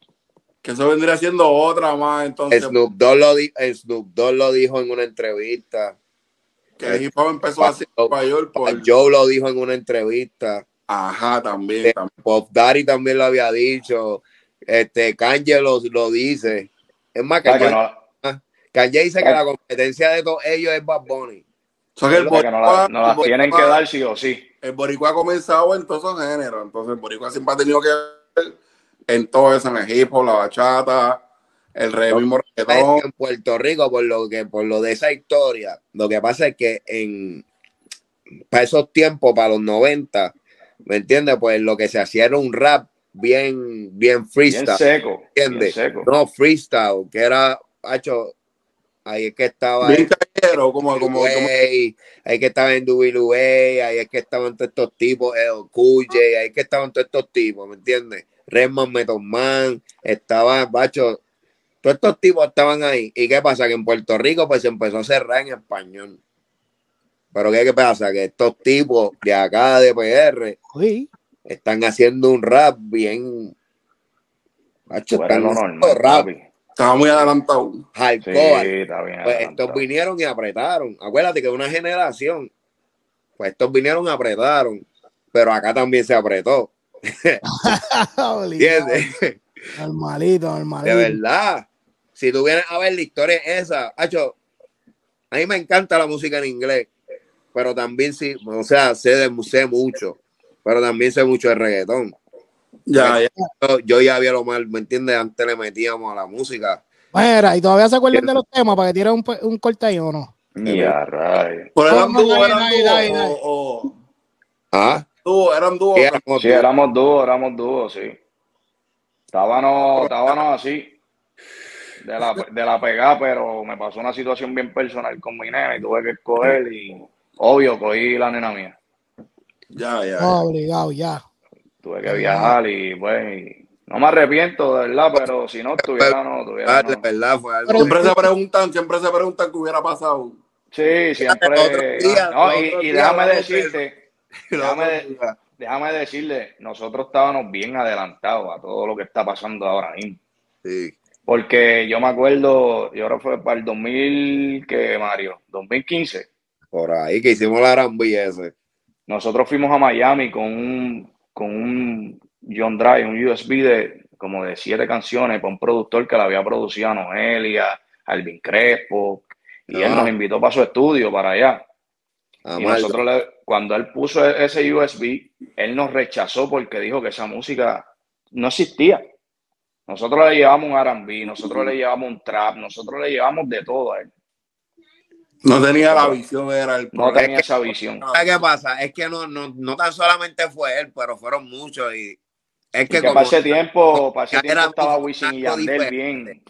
Que eso vendría siendo otra más, entonces, Snoop Dogg lo, di- Snoop Dogg lo dijo en una entrevista. que el hip hop empezó así en Nueva York por, Joe lo dijo en una entrevista. ajá, también, también. Pop Daddy también lo había dicho. Este, Kanye lo, lo dice. Es más, sea, que Kanye, no, Kanye dice que la competencia de todos ellos es Bad Bunny. O sea, que el que no la- no tienen que dar sí o sí. el boricua ha comenzado en todos esos géneros, entonces el boricua siempre ha tenido que ver en todo eso, en el hip hop, la bachata, el re, mismo reggaetón. En Puerto Rico, por lo que, por lo de esa historia, lo que pasa es que en para esos tiempos, para los 90, ¿me entiendes? Pues lo que se hacía era un rap bien, bien Bien freestyle. seco. Bien ¿Entiendes? seco. No freestyle, que era, hacho, ahí es que estaba Bien callejero, como, como, como- Way, ahí que estaba en WA, ahí es que estaban todos estos tipos, el QJ, ahí es que estaban todos estos tipos, ¿me entiendes? Redman, Method Man, estaba, bacho, todos estos tipos estaban ahí. ¿Y qué pasa? Que en Puerto Rico pues se empezó a cerrar en español. Pero ¿qué, qué pasa? Que estos tipos de acá, de PR, Sí. están haciendo un rap bien... Bacho, están normal, rap estaba muy adelantado. Sí, hardcore. está bien. Pues adelantado. estos vinieron y apretaron. Acuérdate que una generación, pues estos vinieron y apretaron, pero acá también se apretó. ¿Entiendes? Normalito, De normalito. verdad. Si tú vienes a ver la historia esa, hacho, a mí me encanta la música en inglés, pero también sí, o sea, sé, de, sé mucho, pero también sé mucho de reggaetón. Ya, ya. Yo, yo ya había lo mal, ¿me entiendes? Antes le metíamos a la música. Mira, ¿y todavía se acuerdan de los temas para que tiren un, un corte ahí o no? Ya, o- o- Ah, dúos, eran dúos. sí, éramos Sí, dos. éramos dúos, éramos dúos, sí. Estábamos, estábamos así, de la, de la pegada, pero me pasó una situación bien personal con mi nena y tuve que escoger y, obvio, cogí la nena mía. Ya, ya. ya. Obligado, ya. Tuve que viajar y pues, y no me arrepiento, de verdad, pero si no estuviera, no, estuviera, Ah, de no. verdad, fue algo. Pero- Siempre se preguntan, siempre se preguntan qué hubiera pasado. Sí, siempre. Otro día, no, otro y, déjame decirte, déjame, de- déjame decirle, nosotros estábamos bien adelantados a todo lo que está pasando ahora mismo. Sí. Porque yo me acuerdo, yo ahora fue para el 2000, que Mario, 2015. Por ahí que hicimos la Rambi ese. Nosotros fuimos a Miami con un, con un John Drive, un USB de como de siete canciones para un productor que la había producido a Noelia, Alvin Crespo, y él nos invitó para su estudio, para allá. A Y nosotros, le- cuando él puso e- ese USB, él nos rechazó porque dijo que esa música no existía. Nosotros le llevamos un R&B, nosotros le llevamos un trap, nosotros le llevamos de todo a él. No tenía la visión, era el No tenía esa visión. ¿Sabes qué pasa? Es que no, no, no tan solamente fue él, pero fueron muchos. Y es Y que, que como para ese tiempo, para ese tiempo era estaba Wisin y algo Yandel bien.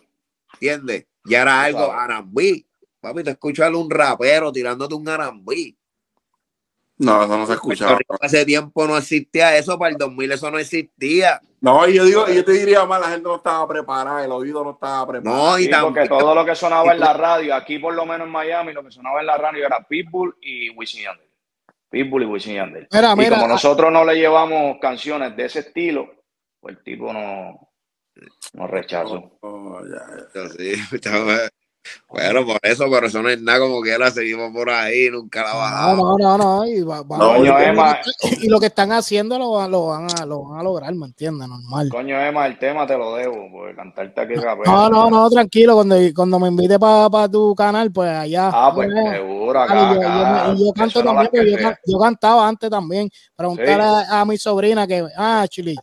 ¿entiendes? Ya era algo arambí. Papi, te escuchas a un rapero tirándote un arambí. No, eso no se escuchaba. Hace tiempo no existía eso, para el 2000 eso no existía. No, y yo digo, y yo te diría más, la gente no estaba preparada, el oído no estaba preparado. No, y Sí, porque todo lo que sonaba en la radio, aquí por lo menos en Miami, lo que sonaba en la radio era Pitbull y Wisin y Yandel. Pitbull y Wisin y Yandel. Mira, Y mira, como ah- nosotros no le llevamos canciones de ese estilo, pues el tipo no nos rechazó. Oh, ya, ya. sí, bueno, por eso, pero eso no es nada como quiera, seguimos por ahí, nunca la No, bajamos. no, no, no. Y, va- va- No, y Coño, lo que Emma. están- y lo que están haciendo lo, van- lo, van a, lo van a lograr, ¿me entiendes? Normal. Coño, Emma, el tema te lo debo, porque cantarte aquí capela. No, no, no, tranquilo. Cuando, cuando me invite para tu canal, pues allá. Ah, pues Eh, seguro, acá, yo, yo acá. me- y yo eso canto no también, que yo, yo cantaba antes también. Preguntar Sí. a, a mi sobrina que, ah, Chili,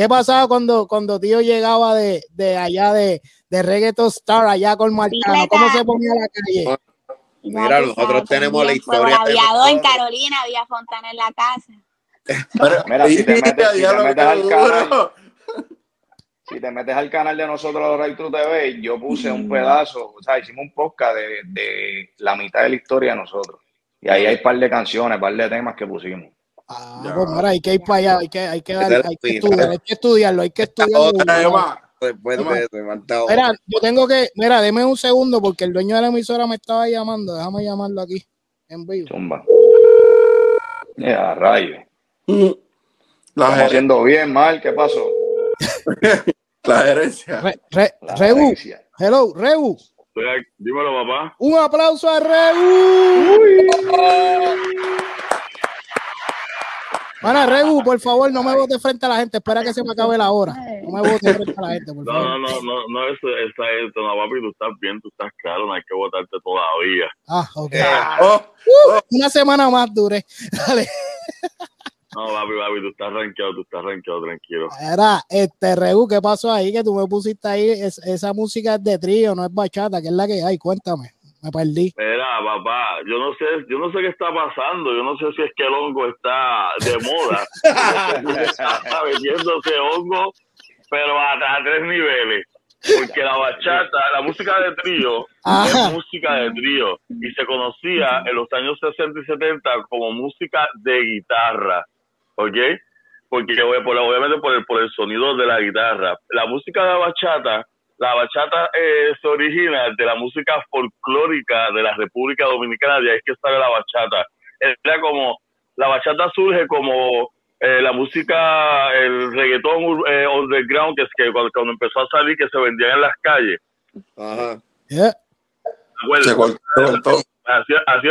¿qué pasaba cuando, cuando tío llegaba de, de allá de, de Reggaeton Star, allá con Marcano? ¿Cómo se ponía la calle? Mira, nosotros tenemos la historia aviador en. Carolina, había fontana en la casa. Pero- Mira, si te metes, si te diablo, metes al canal, si te metes al canal de nosotros, Right True TV, yo puse un pedazo, o sea, hicimos un podcast de, de la mitad de la historia de nosotros. Y ahí hay un par de canciones, un par de temas que pusimos. Ah, Ya. pues mira, hay que ir para allá, hay que, hay que, dar- hay que estudiar, hay que estudiarlo, hay que estudiarlo. Otra Emma, Después Emma. de eso, me falta otra. Mira, yo tengo que, mira, deme un segundo porque el dueño de la emisora me estaba llamando, déjame llamarlo aquí en vivo. Zumba. Ya, rayo. Mm. La, Estamos haciendo bien, mal, ¿qué pasó? la gerencia. Re, Re- La Rebu, hello, Rebu. Dímelo, papá. Un aplauso a Rebu. Mana, Rebu, por favor, no me votes frente a la gente. Espera que se me acabe la hora. No me votes frente a la gente, por No, favor. no, no, no, no, eso está esto, no, papi, tú estás bien, tú estás claro, no hay que votarte todavía. Ah, ok. Oh, Una semana más dure. Dale. No, papi, papi, tú estás rankeado, tú estás rankeado, tranquilo. Era, este, Rebu, ¿qué pasó ahí? Que tú me pusiste ahí, es- esa música es de trío, no es bachata, que es la que hay. Cuéntame, me perdí. Mira, papá, yo no sé, yo no sé qué está pasando, yo no sé si es que el hongo está de moda, está metiéndose hongo, pero a, a tres niveles, porque la bachata, la música de trío, Ajá. es música de trío, y se conocía en los años 60 y 70 como música de guitarra, ¿ok? Porque por- obviamente por el, por el sonido de la guitarra. La música de la bachata, la bachata eh, se origina de la música folclórica de la República Dominicana, de ahí es que sale la bachata. Era como, la bachata surge como eh, la música, el reggaetón eh, underground, que es que cuando, cuando empezó a salir, que se vendían en las calles. Ajá. Yeah. ¿te acuerdas? se cortó. Así, así,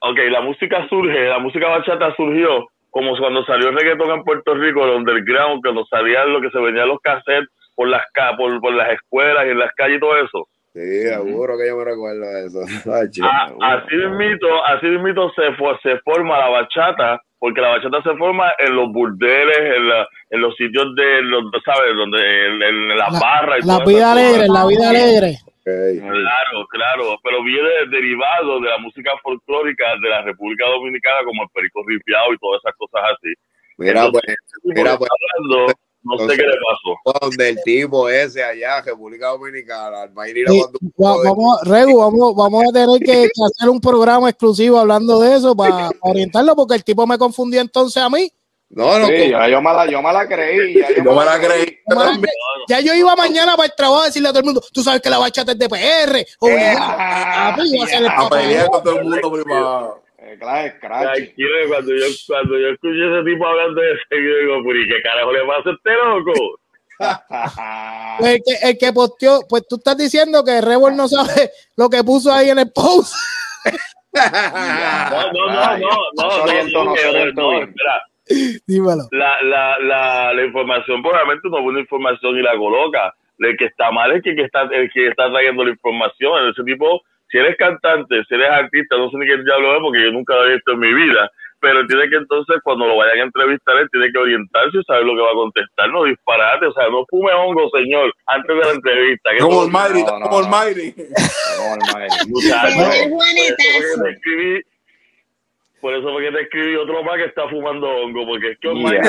ok, la música surge, la música bachata surgió como cuando salió el reggaetón en Puerto Rico, el underground, cuando salían lo que se vendían los cassettes por las ca- por, por las escuelas y en las calles y todo eso. Sí, seguro que yo me recuerdo de eso. Ay, chico, A- seguro. así mismito, así mismito se, se forma la bachata, porque la bachata se forma en los burdeles, en, la- en los sitios de, los, ¿sabes? Donde, en, en las La- barras y La todas vida esas cosas. alegre, la vida alegre. Claro, claro, pero viene derivado de la música folclórica de la República Dominicana, como el perico ripiado y todas esas cosas así. Mira, pues, Entonces, mira, pues, hablando, no sé qué le pasó. donde el tipo ese allá, República Dominicana, Sí, cuando va- vamos, Regu, vamos, vamos a tener que, que hacer un programa exclusivo hablando de eso para orientarlo, porque el tipo me confundió entonces a mí. No, no, Sí, yo me la, yo me la creí. Ya yo me la creí. Ya yo iba mañana para el trabajo a decirle a todo el mundo, tú sabes que la bachata es de PR. obligado. Ah, a A papá. pelear con todo el mundo privado. Eh, claro. Tranquilo, cuando yo, cuando yo escuché ese tipo hablando de eso, yo digo, "Pero, ¿y qué carajo le pasa a este loco? Pues el, que, el que posteó, pues tú estás diciendo que Rebel no sabe lo que puso ahí en el post. No, no, no, no, no, No no, no, no se no, orientó no, bien. espera. Dímelo. la, la, la, la información probablemente no buena información y la coloca. El que está mal es que, que está, el que está trayendo la información. Ese tipo, si eres cantante, si eres artista, no sé ni qué diablo es porque yo nunca lo he visto en mi vida. Pero tiene que entonces, cuando lo vayan a entrevistar, él tiene que orientarse y saber lo que va a contestar. No disparate, o sea, no fume hongo, señor, antes de la entrevista. Como Mayri, no, no, como. Mayri. Como por eso fue que te escribí, otro más que está fumando hongo, porque es que Yeah. Olmairi, en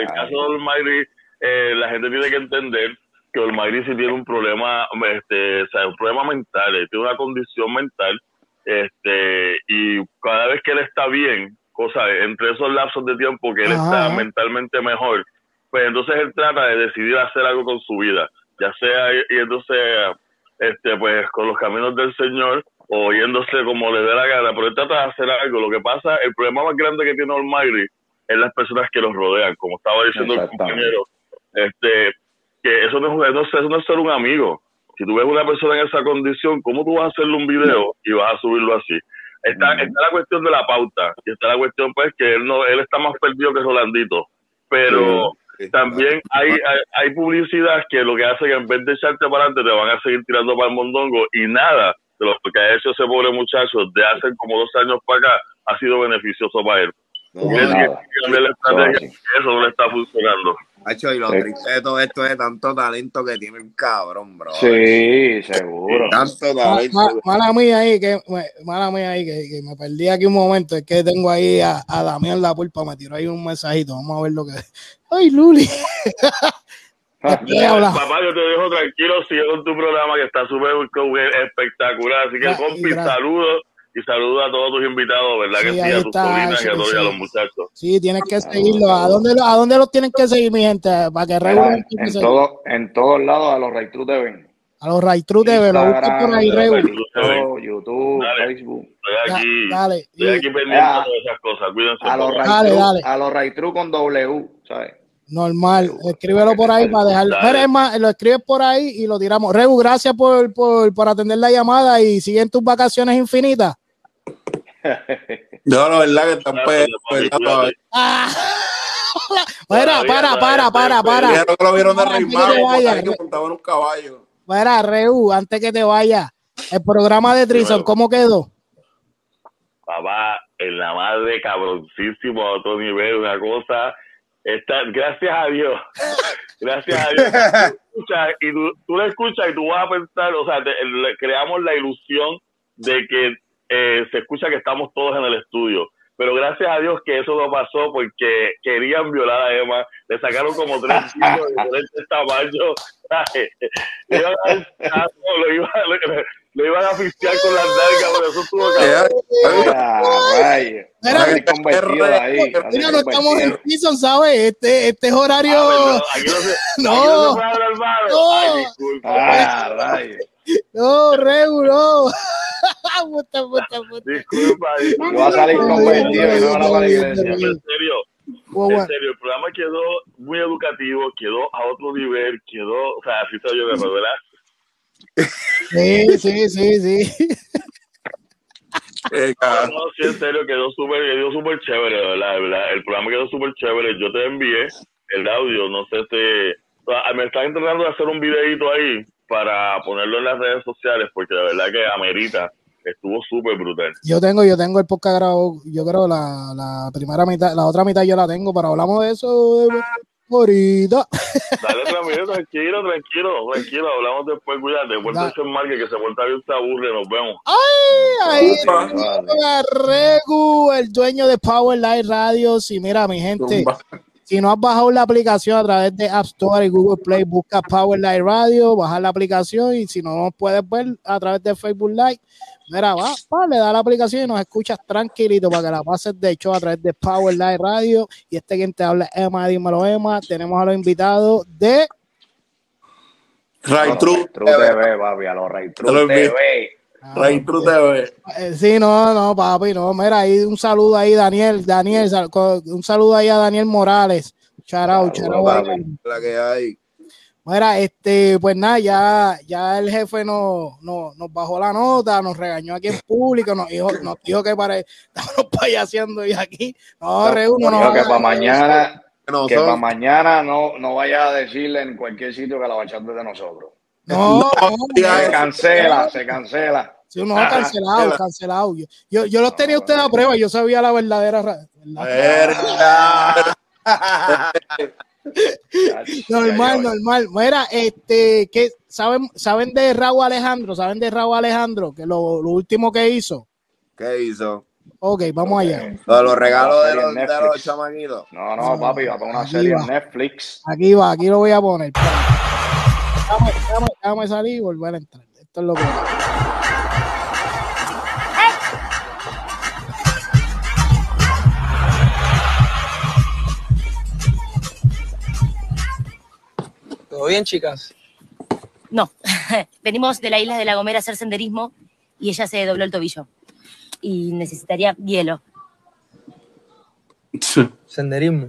el caso de Olmairi, eh, la gente tiene que entender que Olmairi sí tiene un problema, este, o sea, un problema mental, él tiene una condición mental, este, y cada vez que él está bien, cosa, entre esos lapsos de tiempo que él Ajá, está mentalmente mejor, pues entonces él trata de decidir hacer algo con su vida, ya sea, y entonces, este, pues con los caminos del Señor, o yéndose como le dé la gana, pero él trata de hacer algo. Lo que pasa, el problema más grande que tiene Almighty es las personas que los rodean, como estaba diciendo el compañero, este, que eso no es, eso no es ser un amigo. Si tú ves una persona en esa condición, ¿cómo tú vas a hacerle un video y vas a subirlo así? Está, Mm. está la cuestión de la pauta, y está la cuestión pues que él no, él está más perdido que Rolandito, pero también hay, hay, hay publicidad que lo que hace que en vez de echarte para adelante te van a seguir tirando para el mondongo y nada de lo que ha hecho ese pobre muchacho de hace como dos años para acá ha sido beneficioso para él. La estrategia, eso no le está funcionando. Hacho, y lo Sí. triste de todo esto es tanto talento que tiene el cabrón, bro. Sí, seguro. Tanto talento. ma- mala mía ahí, que me- mala mía ahí, que, que me perdí aquí un momento. Es que tengo ahí a, a Damián La Pulpa, me tiró ahí un mensajito. Vamos a ver lo que. ¡Ay, Luli! Hablando. Papá, yo te dejo tranquilo, sigue con tu programa que está súper espectacular. Así que, compi, saludos y saludos a todos tus invitados, ¿verdad? Sí, que sí, a tus está, sobrinas y a sí, todos y a sí. los muchachos. Sí, tienes que seguirlo. ¿A dónde, lo- ¿A dónde los tienen que seguir, mi gente? Para que Mira, regulen en, en todo, en todos lados a los Ray True TV. A los Ray True TV, lo busquen por ahí. TikTok, YouTube, Facebook. Estoy aquí, dale. estoy aquí pendiente de todas esas cosas. Cuídense. A los Dale, True, dale. a los Ray True con W, ¿sabes? Normal. Escríbelo por ahí para dejarlo. Mira, es más, lo escribes por ahí y lo tiramos. Regu, gracias por, por, por atender la llamada y siguen tus vacaciones infinitas. Yo, la verdad, que están pe- ¿verdad? todavía. Mira, para, para, para, para. Dijeron que lo vieron de Para, Rey antes que te Mago, por vayas, ahí que montaba en un caballo. Mira, Reu, antes que te vaya, el programa de Trison, ¿cómo quedó? Papá, en la madre cabroncísimo a otro nivel, una cosa. Está, gracias a Dios. Gracias a Dios. Tú y tú, tú la escuchas y tú vas a pensar, o sea, te- le- creamos la ilusión de que eh, se escucha que estamos todos en el estudio. Pero gracias a Dios que eso no pasó porque querían violar a Emma. Le sacaron como tres chicos de diferentes tamaños. lo iban, lo, lo iban a asfixiar con las nalgas, pero eso estuvo cabrón. Mira, no estamos en. Trison, ¿sabes? Este, este es horario. Aquí no se, No. aquí no se puede hablar malo. No. Ay, disculpa. Ah, rayos. No, Reu, no. Puta, puta, puta. Disculpa, disculpa. Voy a salir convertido y no van a la iglesia. En serio, en serio, el programa quedó muy educativo, quedó a otro nivel, quedó, o sea, así se yo de ¿verdad? Sí, sí, sí, sí. Eh, No, sí, en serio, quedó súper, quedó súper chévere, ¿verdad? ¿verdad? El programa quedó súper chévere. Yo te envié el audio, no sé si... o sea, me están intentando de hacer un videito ahí para ponerlo en las redes sociales, porque de verdad que amerita. Estuvo súper brutal. Yo tengo, yo tengo el podcast grabado, yo creo la, la primera mitad, la otra mitad yo la tengo, pero hablamos de eso de- ahorita. Dale, tranquilo, tranquilo, tranquilo, tranquilo. Hablamos después, cuídate. Pórtense mal, que que se porta bien se aburre. Nos vemos. Ay, ahí la Regu, el dueño de Power Live Radio. Si mira, mi gente, Zumba. Si no has bajado la aplicación a través de App Store y Google Play, busca Power Live Radio, baja la aplicación y si no nos puedes ver a través de Facebook Live, mira, va, va, le da la aplicación y nos escuchas tranquilito para que la pases de hecho a través de Power Live Radio. Y este quien te habla, es Emma, dímelo Emma. Tenemos a los invitados de Ray True True TV, papi, a los Ray True. TV. Ray True TV. Eh, sí, no, no, papi, no. Mira, ahí un saludo ahí, Daniel, Daniel, un saludo ahí a Daniel Morales. Charao, charao. La que hay. Mira, este, pues nada, ya, ya el jefe nos, nos, nos bajó la nota, nos regañó aquí en público, nos dijo, nos dijo que para estamos payaseando y aquí. No, Reu, no que para mañana, No, que para mañana no, no vaya a decirle en cualquier sitio que la bachata es de nosotros. No, no, Se cancela, se cancela. Sí, no, cancelado, cancelado. Yo, yo, yo los tenía ustedes a prueba, yo sabía la verdadera ra- verdad. Normal, normal. Mira, este, ¿qué saben, saben de Raúl Alejandro? ¿Saben de Raúl Alejandro? Que lo, lo último que hizo. ¿Qué hizo? Ok, vamos allá. Los, los regalos de los, de los chamaquitos. No, no, papi, va para una Aquí serie va. en Netflix. Aquí va, aquí lo voy a poner. Déjame, déjame- déjame salir y volver a entrar. Esto es lo que. ¿Todo bien, chicas? No, venimos de la isla de La Gomera a hacer senderismo y ella se dobló el tobillo. Y necesitaría hielo. Senderismo.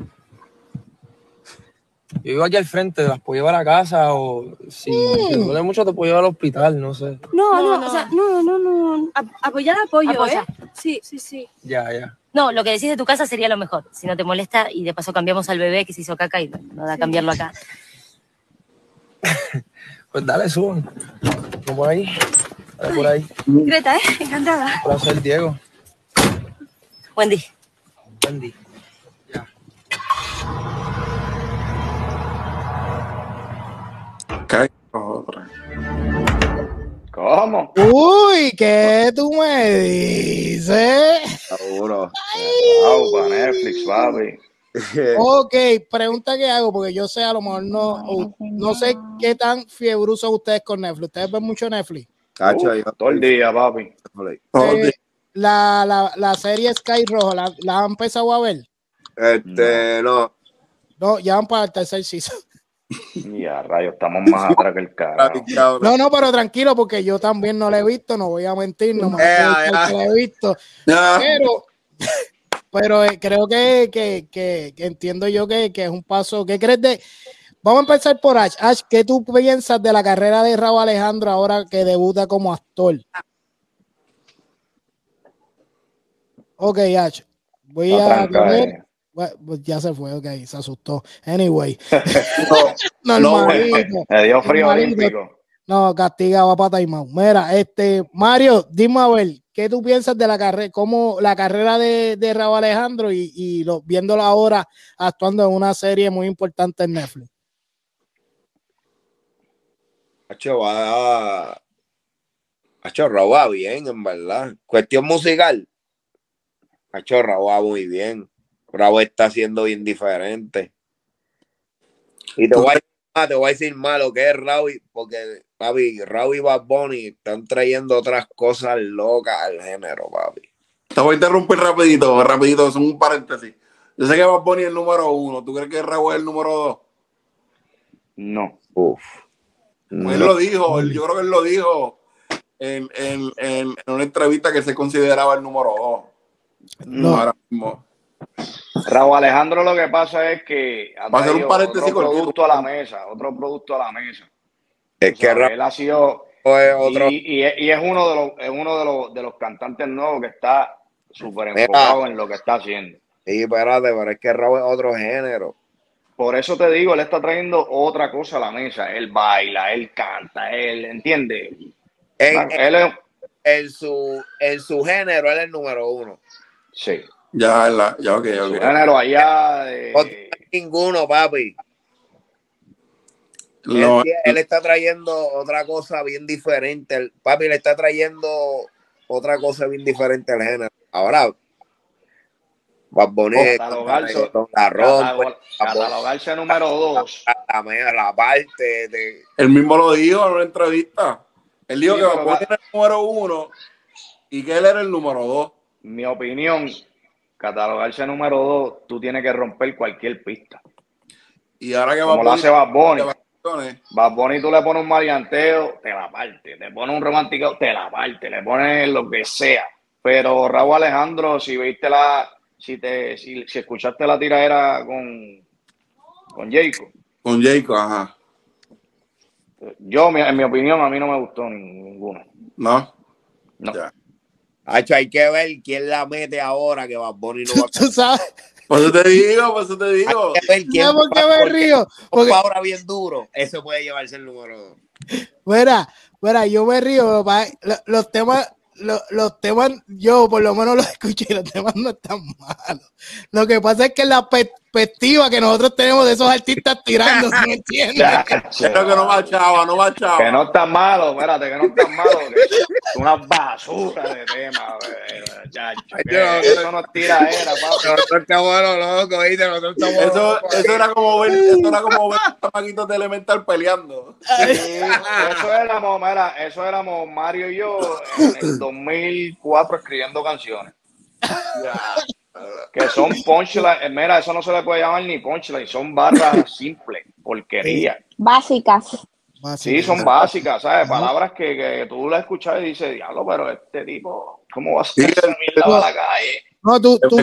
Yo vivo aquí al frente, las puedo llevar a casa o si te duele mucho te puedo llevar al hospital, no sé. No, no, o sea, no, no, no. Apoyar apoyo, Apoya. ¿eh? Sí, sí, sí. Ya, ya. No, lo que decís de tu casa sería lo mejor, si no te molesta y de paso cambiamos al bebé que se hizo caca y no, no da cambiarlo acá. Pues dale, suban. Vamos por ahí. Dale por ahí. Greta, ¿eh? Encantada. Por hacer Diego. Wendy. Wendy. ¿Cómo? Uy, ¿qué tú me dices? Seguro. Para Netflix, papi. ok, pregunta que hago, porque yo sé, a lo mejor no, no sé qué tan fiebrusos ustedes con Netflix. ¿Ustedes ven mucho Netflix? Cacho, este, todo el día, papi. Eh, la, la, la, serie Sky Rojo, ¿la, ¿la, han empezado a ver? Este, no. No, ya van para el tercer season. Ya, rayos, estamos más atrás que el carajo. No, no, pero tranquilo, porque yo también no la he visto, no voy a mentir, no me Eh, la he visto. Pero, pero eh, creo que, que, que- que entiendo yo que, que es un paso. ¿Qué crees de.? Vamos a empezar por Ash. Ash, ¿qué tú piensas de la carrera de Raúl Alejandro ahora que debuta como actor? Ok, Ash. Voy Está a eh. Bueno, pues ya se fue, ok, se asustó. Anyway. No, Normalito. me dio frío olímpico. No, castiga, va para timeout. Mira, este, Mario, dime a ver, ¿qué tú piensas de la carrera, cómo la carrera de, de Raúl Alejandro y, y lo, viéndolo ahora actuando en una serie muy importante en Netflix? Hacho, va. Hacho, Raúl va bien, en verdad. Cuestión musical. Hacho, Raúl va muy bien. Raúl está siendo bien diferente. Y te voy a te voy a decir más lo que es Raúl, porque, papi, Raúl y Bad Bunny están trayendo otras cosas locas al género, papi. Te voy a interrumpir rapidito, rapidito, es un paréntesis. Yo sé que Bad Bunny es el número uno. ¿Tú crees que Raúl es el número dos? No. Uf. Pues él lo dijo, él- yo creo que él lo dijo en, en, en, en una entrevista que se consideraba el número dos. No. Ahora mismo. Raúl Alejandro lo que pasa es que ha Va a ser un traído paréntesis otro producto a la mesa, otro producto a la mesa. Es que. Raúl Él ha sido es otro. y, y es, y es uno de los es uno de los de los cantantes nuevos que está súper enfocado en lo que está haciendo. Sí, espérate, pero es que Raúl es otro género. Por eso te digo, él está trayendo otra cosa a la mesa. Él baila, él canta, él entiende. En, Él es en su, en su género, él es el número uno. sí, Ya, la, ya, ok, ok. género allá de Otro- ninguno, papi. No, él, él está trayendo otra cosa bien diferente. El, papi le está trayendo otra cosa bien diferente al género. Ahora, Bad Bunny, catalogarse, reggaetón, la rompe, catalogar- catalogarse número dos. la, la, la parte de... él mismo lo dijo en una entrevista. Él dijo Sí, que va- era el número uno y que él era el número dos. Mi opinión, catalogarse número dos, tú tienes que romper cualquier pista. Y ahora que Como Bad lo hace Bad Bunny. Bad tú le pones un maleanteo, te la parte. Te pones un romántico, te la parte. Le pones lo que sea. Pero Raúl Alejandro, si viste la, si te, si, si escuchaste la tiradera con, con Jacob, con Jacob, ajá. yo, en mi opinión, a mí no me gustó ni- ninguno. No. No. Ya. Hacho, hay que ver quién la mete ahora que Bad Bunny no va a Tú sabes, Por eso te digo, por eso te digo. Hay que ver quién ¿sabes por qué me río? Porque, ahora bien duro. Ese puede llevarse el número dos. mira, mira, yo me río, papá. Los, los temas, los, los temas, yo por lo menos los escuché y los temas no están malos. Lo que pasa es que la perspectiva que nosotros tenemos de esos artistas tirando, ¿sí ¿me entiendes? Creo que no machaba, no machaba. Que no está malo, espérate, que no está malo. que es una basura de tema, chacho, que Ay, yo- eso no es tiradera, papi. Nosotros estamos loco, ¿viste? Nosotros estamos Eso, eso era como ver, eso era como ver chamaquitos de elemental peleando. Sí, eso éramos, mira, eso éramos Mario y yo en el 2004 escribiendo canciones. Que son punchline, mira, eso no se le puede llamar ni punchline, son barras simples, porquería. Básicas. Sí, son básicas, ¿sabes? Palabras que, que tú las escuchas y dices, diablo, pero este tipo, ¿cómo va a ser esa mierda para la calle? No, tú, tú,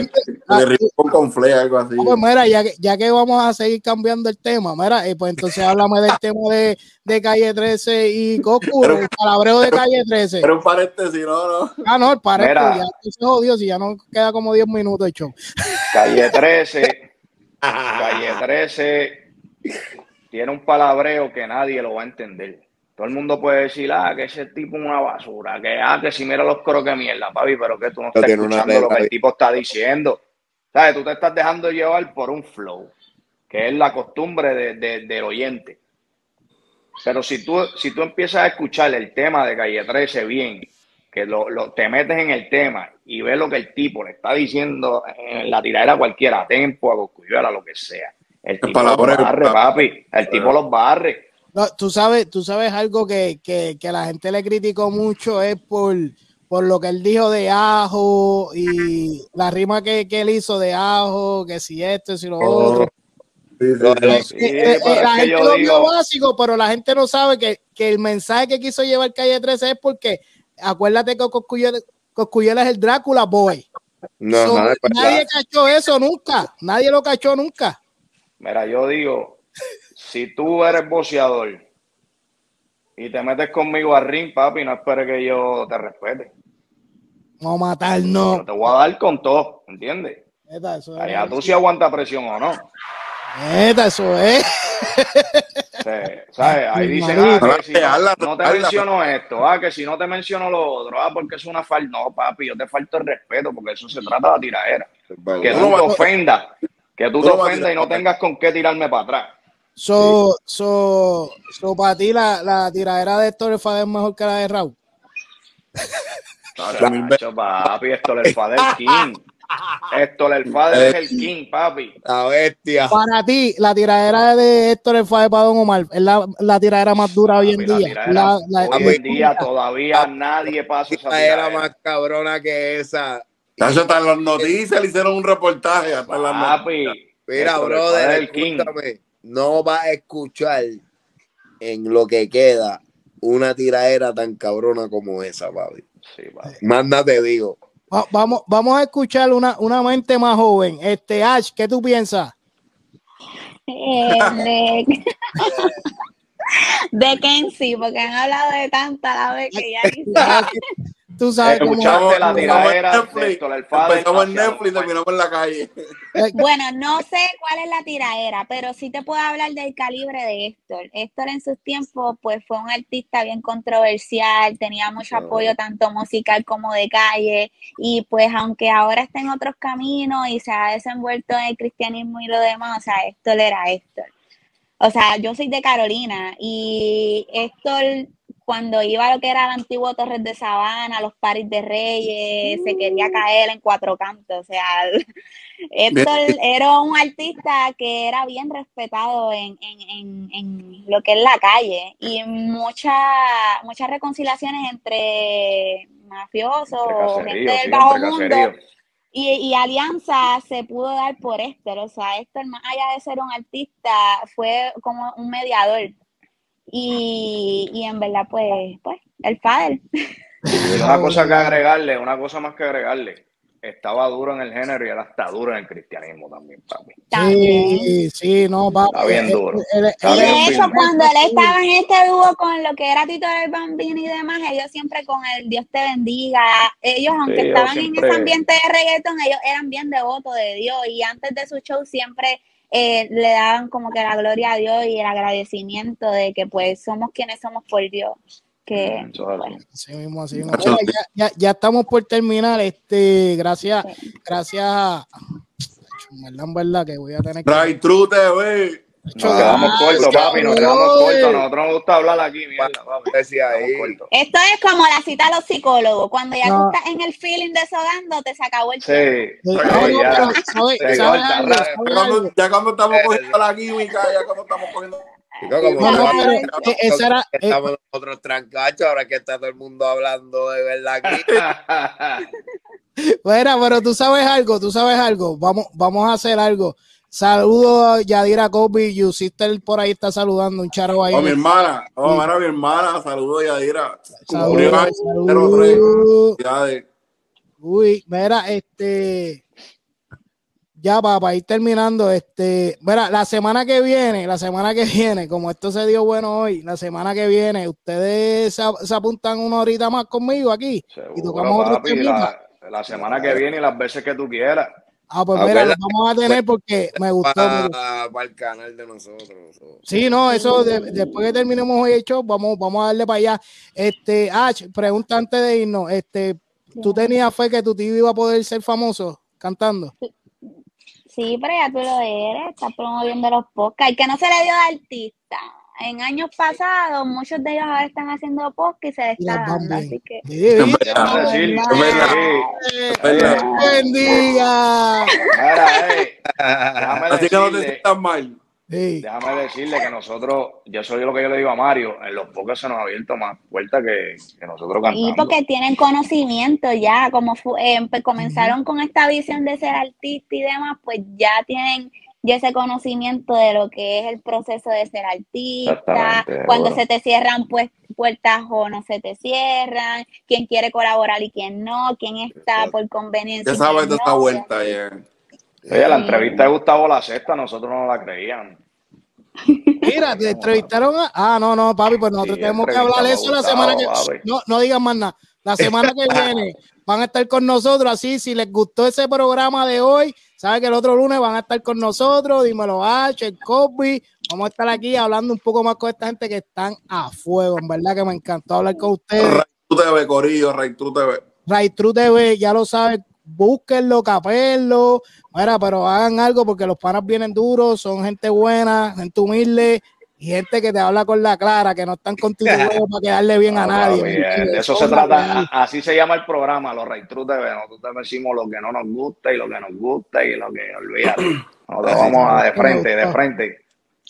ah, De con flea, algo así. No, pues mira, ya que, ya que vamos a seguir cambiando el tema, mira, eh, pues entonces háblame del tema de, de Calle 13 y Cocu, Pero- el palabreo de Calle 13. Pero un paréntesis, no, no. ah, no, el Mira. ya se jodió, si ya no queda como 10 minutos show. Calle 13, Calle 13 tiene un palabreo que nadie lo va a entender. Todo el mundo puede decir, ah, que ese tipo es una basura, que ah, que si mira los coros que mierda, papi, pero que tú no estás escuchando lo que el tipo está diciendo. ¿Sabes? Tú te estás dejando llevar por un flow, que es la costumbre de- de- del oyente. Pero si tú, si tú empiezas a escuchar el tema de Calle 13 bien, que lo, lo- te metes en el tema y ves lo que el tipo le está diciendo en la tiradera cualquiera, a Tempo, a Cosculluela, lo que sea. El tipo los barre, papi. El tipo los barre. No, tú sabes, tú sabes algo que, que, que la gente le criticó mucho es por, por lo que él dijo de ajo y la rima que, que él hizo de ajo, que si esto, si lo Oh, otro. sí, sí, sí. Eh, eh, es la gente lo vio básico, pero la gente no sabe que, que el mensaje que quiso llevar Calle 13 es porque acuérdate que Cosculluela es el Drácula Boy. No, So, nadie cachó eso nunca, nadie lo cachó nunca. mira, yo digo, si tú eres boxeador y te metes conmigo a ring, papi, no esperes que yo te respete. A matarnos. Pero te voy a dar con todo, ¿entiendes? Neta, eso es. Allá tú si aguantas presión o no. Neta, eso es. Se- ¿Sabes? Ahí dicen, ah, que si no, no te menciono esto, ah, que si no te menciono lo otro, ah, porque es una falta. No, papi, yo te falto el respeto, porque eso se trata de la tiradera. Que Tú no te ofendas, que tú te no ofendas y no tengas con qué tirarme para atrás. So, so, so para ti la, la tiradera de Héctor Fader es mejor que la de Raúl. Chacho, papi, esto es el Fader King. Esto el Fader es el King, papi. La bestia. Para ti, la tiradera de Héctor el Fader para Don Omar es la, la tiradera más dura hoy en Papi, la día. La- hoy en día todavía nadie pasa esa Esa era tiradera. más cabrona que esa. Chacho, hasta en las noticias le hicieron un reportaje. Hasta en las Papi, Mira, el brother, Fader King. escúchame. No vas a escuchar en lo que queda una tiradera tan cabrona como esa, papi. Sí, papi. Manda te digo. Va- vamos, vamos a escuchar una, una mente más joven. Este Ash, ¿qué tú piensas? Eh, de, Kenzie, porque han hablado de tanta la vez que ya sé. Tú sabes cómo Escuchaste la tiradera empezamos en Netflix y Omar. terminamos en la calle. Bueno, no sé cuál es la tiradera, pero sí te puedo hablar del calibre de Héctor. Héctor en sus tiempos, pues fue un artista bien controversial, tenía mucho apoyo tanto musical como de calle, y pues aunque ahora está en otros caminos y se ha desenvuelto en el cristianismo y lo demás, o sea, Héctor era Héctor. O sea, yo soy de Carolina y Héctor cuando iba a lo que era el antiguo Torres de Sabana, los paris de Reyes, se quería caer en cuatro cantos. O sea, Héctor era un artista que era bien respetado en, en, en, en lo que es la calle y mucha, muchas reconciliaciones entre mafiosos, Entre gente del sí, bajo mundo y, y alianza se pudo dar por Héctor. O sea, Héctor, más allá de ser un artista, fue como un mediador. Y, y en verdad, pues, pues, el padre. Y una cosa que agregarle, una cosa más que agregarle. Estaba duro en el género y él está duro en el cristianismo también, papi. Sí, sí, no, papi. Está bien duro. él- Está él- bien De hecho, firme. cuando él estaba en este dúo con lo que era Tito del Bambino y demás, ellos siempre con el Dios te bendiga. Ellos, aunque Sí, ellos estaban en ese ambiente de reggaeton, ellos eran bien devotos de Dios y antes de su show siempre eh, le daban como que la gloria a Dios y el agradecimiento de que pues somos quienes somos por Dios. Que, bueno, Así mismo, así mismo. Ya, ya, ya estamos por terminar. Este, gracias, gracias a. En verdad, en verdad, que voy a tener que. True TV. Nos quedamos cortos, papi, nos quedamos cortos. Nosotros nos gusta hablar aquí, mierda, papi. Cortos. Esto es como la cita a los psicólogos. Cuando ya No. tú estás en el feeling desahogando, te se acabó el tiempo. Sí, ya. cuando, estamos cogiendo la química, ya cuando estamos cogiendo. Pero, eh, esa era- eh, estamos nosotros trancachos, ahora que está todo el mundo hablando de verdad aquí. Mira, pero tú sabes algo, tú sabes algo. Vamos, vamos a hacer algo. Saludos a Yadira Kobe, you sister por ahí está saludando, un charo ahí. Oh, mi hermana. Oh, mi hermana. Saludos, Yadira. Saludos, Cumplió años, saludos. 03. Felicidades. Uy, mira, este. Ya para, para ir terminando, este, mira, la semana que viene, la semana que viene, como esto se dio bueno hoy, la semana que viene, ustedes se, se apuntan una horita más conmigo aquí y tocamos otro papi, la, la semana que viene y las veces que tú quieras. Ah, pues mira, lo vamos a tener porque me gustó. gustó. Para el canal de nosotros. Sí, no, eso de- después que terminemos hoy el show, vamos, vamos a darle para allá. Este, Ach, pregunta antes de irnos, este, ¿tú tenías fe que tu tío iba a poder ser famoso cantando? Sí, pero ya tú lo eres, estás promoviendo los podcasts. Que no se le dio de artista. En años pasados, muchos de ellos ahora están haciendo podcast y se les está dando, así que Sí, Eh, bendiga. Déjame Así que no te decirle, sientas mal. Sí. déjame decirle que nosotros, yo soy lo que yo le digo a Mario, en los pocos se nos ha abierto más puertas que, que nosotros Y cantando. porque tienen conocimiento ya, como fu- eh, empe- comenzaron con esta visión de ser artista y demás, pues ya tienen ya ese conocimiento de lo que es el proceso de ser artista, cuando bueno. se te cierran pues, puertas o no se te cierran, quién quiere colaborar y quién no, quién está por conveniencia Ya sabes de esta no. vuelta, ya. Oye, la entrevista de Gustavo La Sexta, nosotros no la creíamos. Mira, te entrevistaron a. Ah, no, no, papi, pues nosotros Sí, tenemos que hablar entrevistamos eso la semana que. papi. No, no digan más nada. La semana que viene van a estar con nosotros. Así, si les gustó ese programa de hoy, saben que el otro lunes van a estar con nosotros. Dímelo, H, el Cosby. Vamos a estar aquí hablando un poco más con esta gente que están a fuego. En verdad que me encantó hablar con ustedes. Ray True TV, Corillo, Ray True TV. Right True TV, ya lo saben, búsquenlo, capenlo, mira, pero hagan algo porque los panas vienen duros, son gente buena, gente humilde y gente que te habla con la clara, que no están contigo huevo para quedarle bien a nadie. papi, ¿me eh, de eso se trata, así se llama el programa, los Ray True TV. Nosotros decimos lo que no nos gusta y lo que nos gusta y lo que olvídate. Nosotros vamos a de frente, de frente.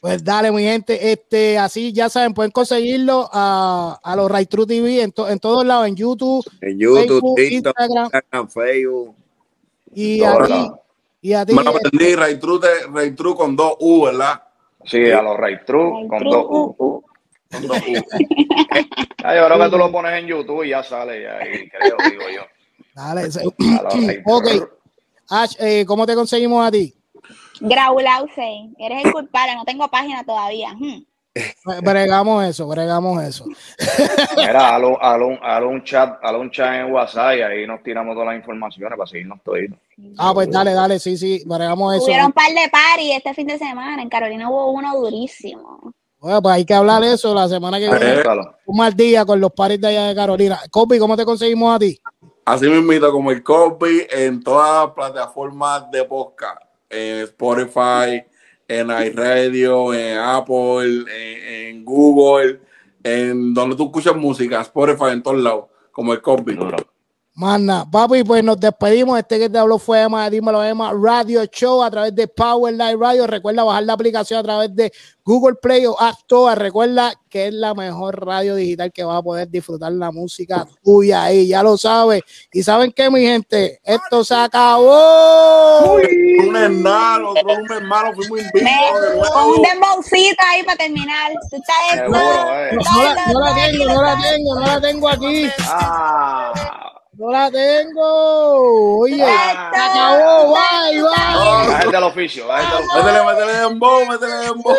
Pues dale, mi gente, este, así ya saben, pueden conseguirlo a, a los Right True TV en, to- en todos lados, en YouTube, En YouTube, Facebook, TikTok, Instagram Instagram, Facebook. y a ti, y a ti, aprendí, Ray True, Ray True con dos U, ¿verdad? Sí, a los Ray True Ray con True, dos U. uh. Con dos U. Ah, yo creo que tú lo pones en YouTube y ya sale, ya ahí, creo, digo yo. dale, ok. Ash, eh, ¿cómo te conseguimos a ti? Graulause, eres el culpable, no tengo página todavía. Hmm. Bregamos eso, bregamos eso. Mira, hazle, un- hazle un, chat, hazle un chat en WhatsApp y ahí nos tiramos todas las informaciones para seguirnos toditos. Ah, pues dale, dale, sí, sí, bregamos eso. Hubieron un par de paris este fin de semana, en Carolina hubo uno durísimo. Bueno, pues hay que hablar de eso la semana que viene. Un mal día con los paris de allá de Carolina. Copy, ¿cómo te conseguimos a ti? Así mismo como el copy en todas las plataformas de podcast, en Spotify, en iRadio, en Apple, en, Google, en donde tú escuchas música, Spotify en todos lados, como el copy. Manda, papi, pues nos despedimos. Este que te habló fue Emma, dímelo, Emma Radio Show a través de Power Live Radio. Recuerda bajar la aplicación a través de Google Play o App Store. Recuerda que es la mejor radio digital que vas a poder disfrutar la música tuya ahí, ya lo sabes. Y saben qué, mi gente, esto se acabó. Lunes nada, los otros lunes malos fuimos invictos con un dembowcito ahí para terminar. Tú estás Seguro, eh. No, no la, no la tengo, no la tengo, no la tengo aquí. Ah, No la tengo. Oye, acabó. Bye, bye. es del oficio. Métele, métele dembow, métele dembow.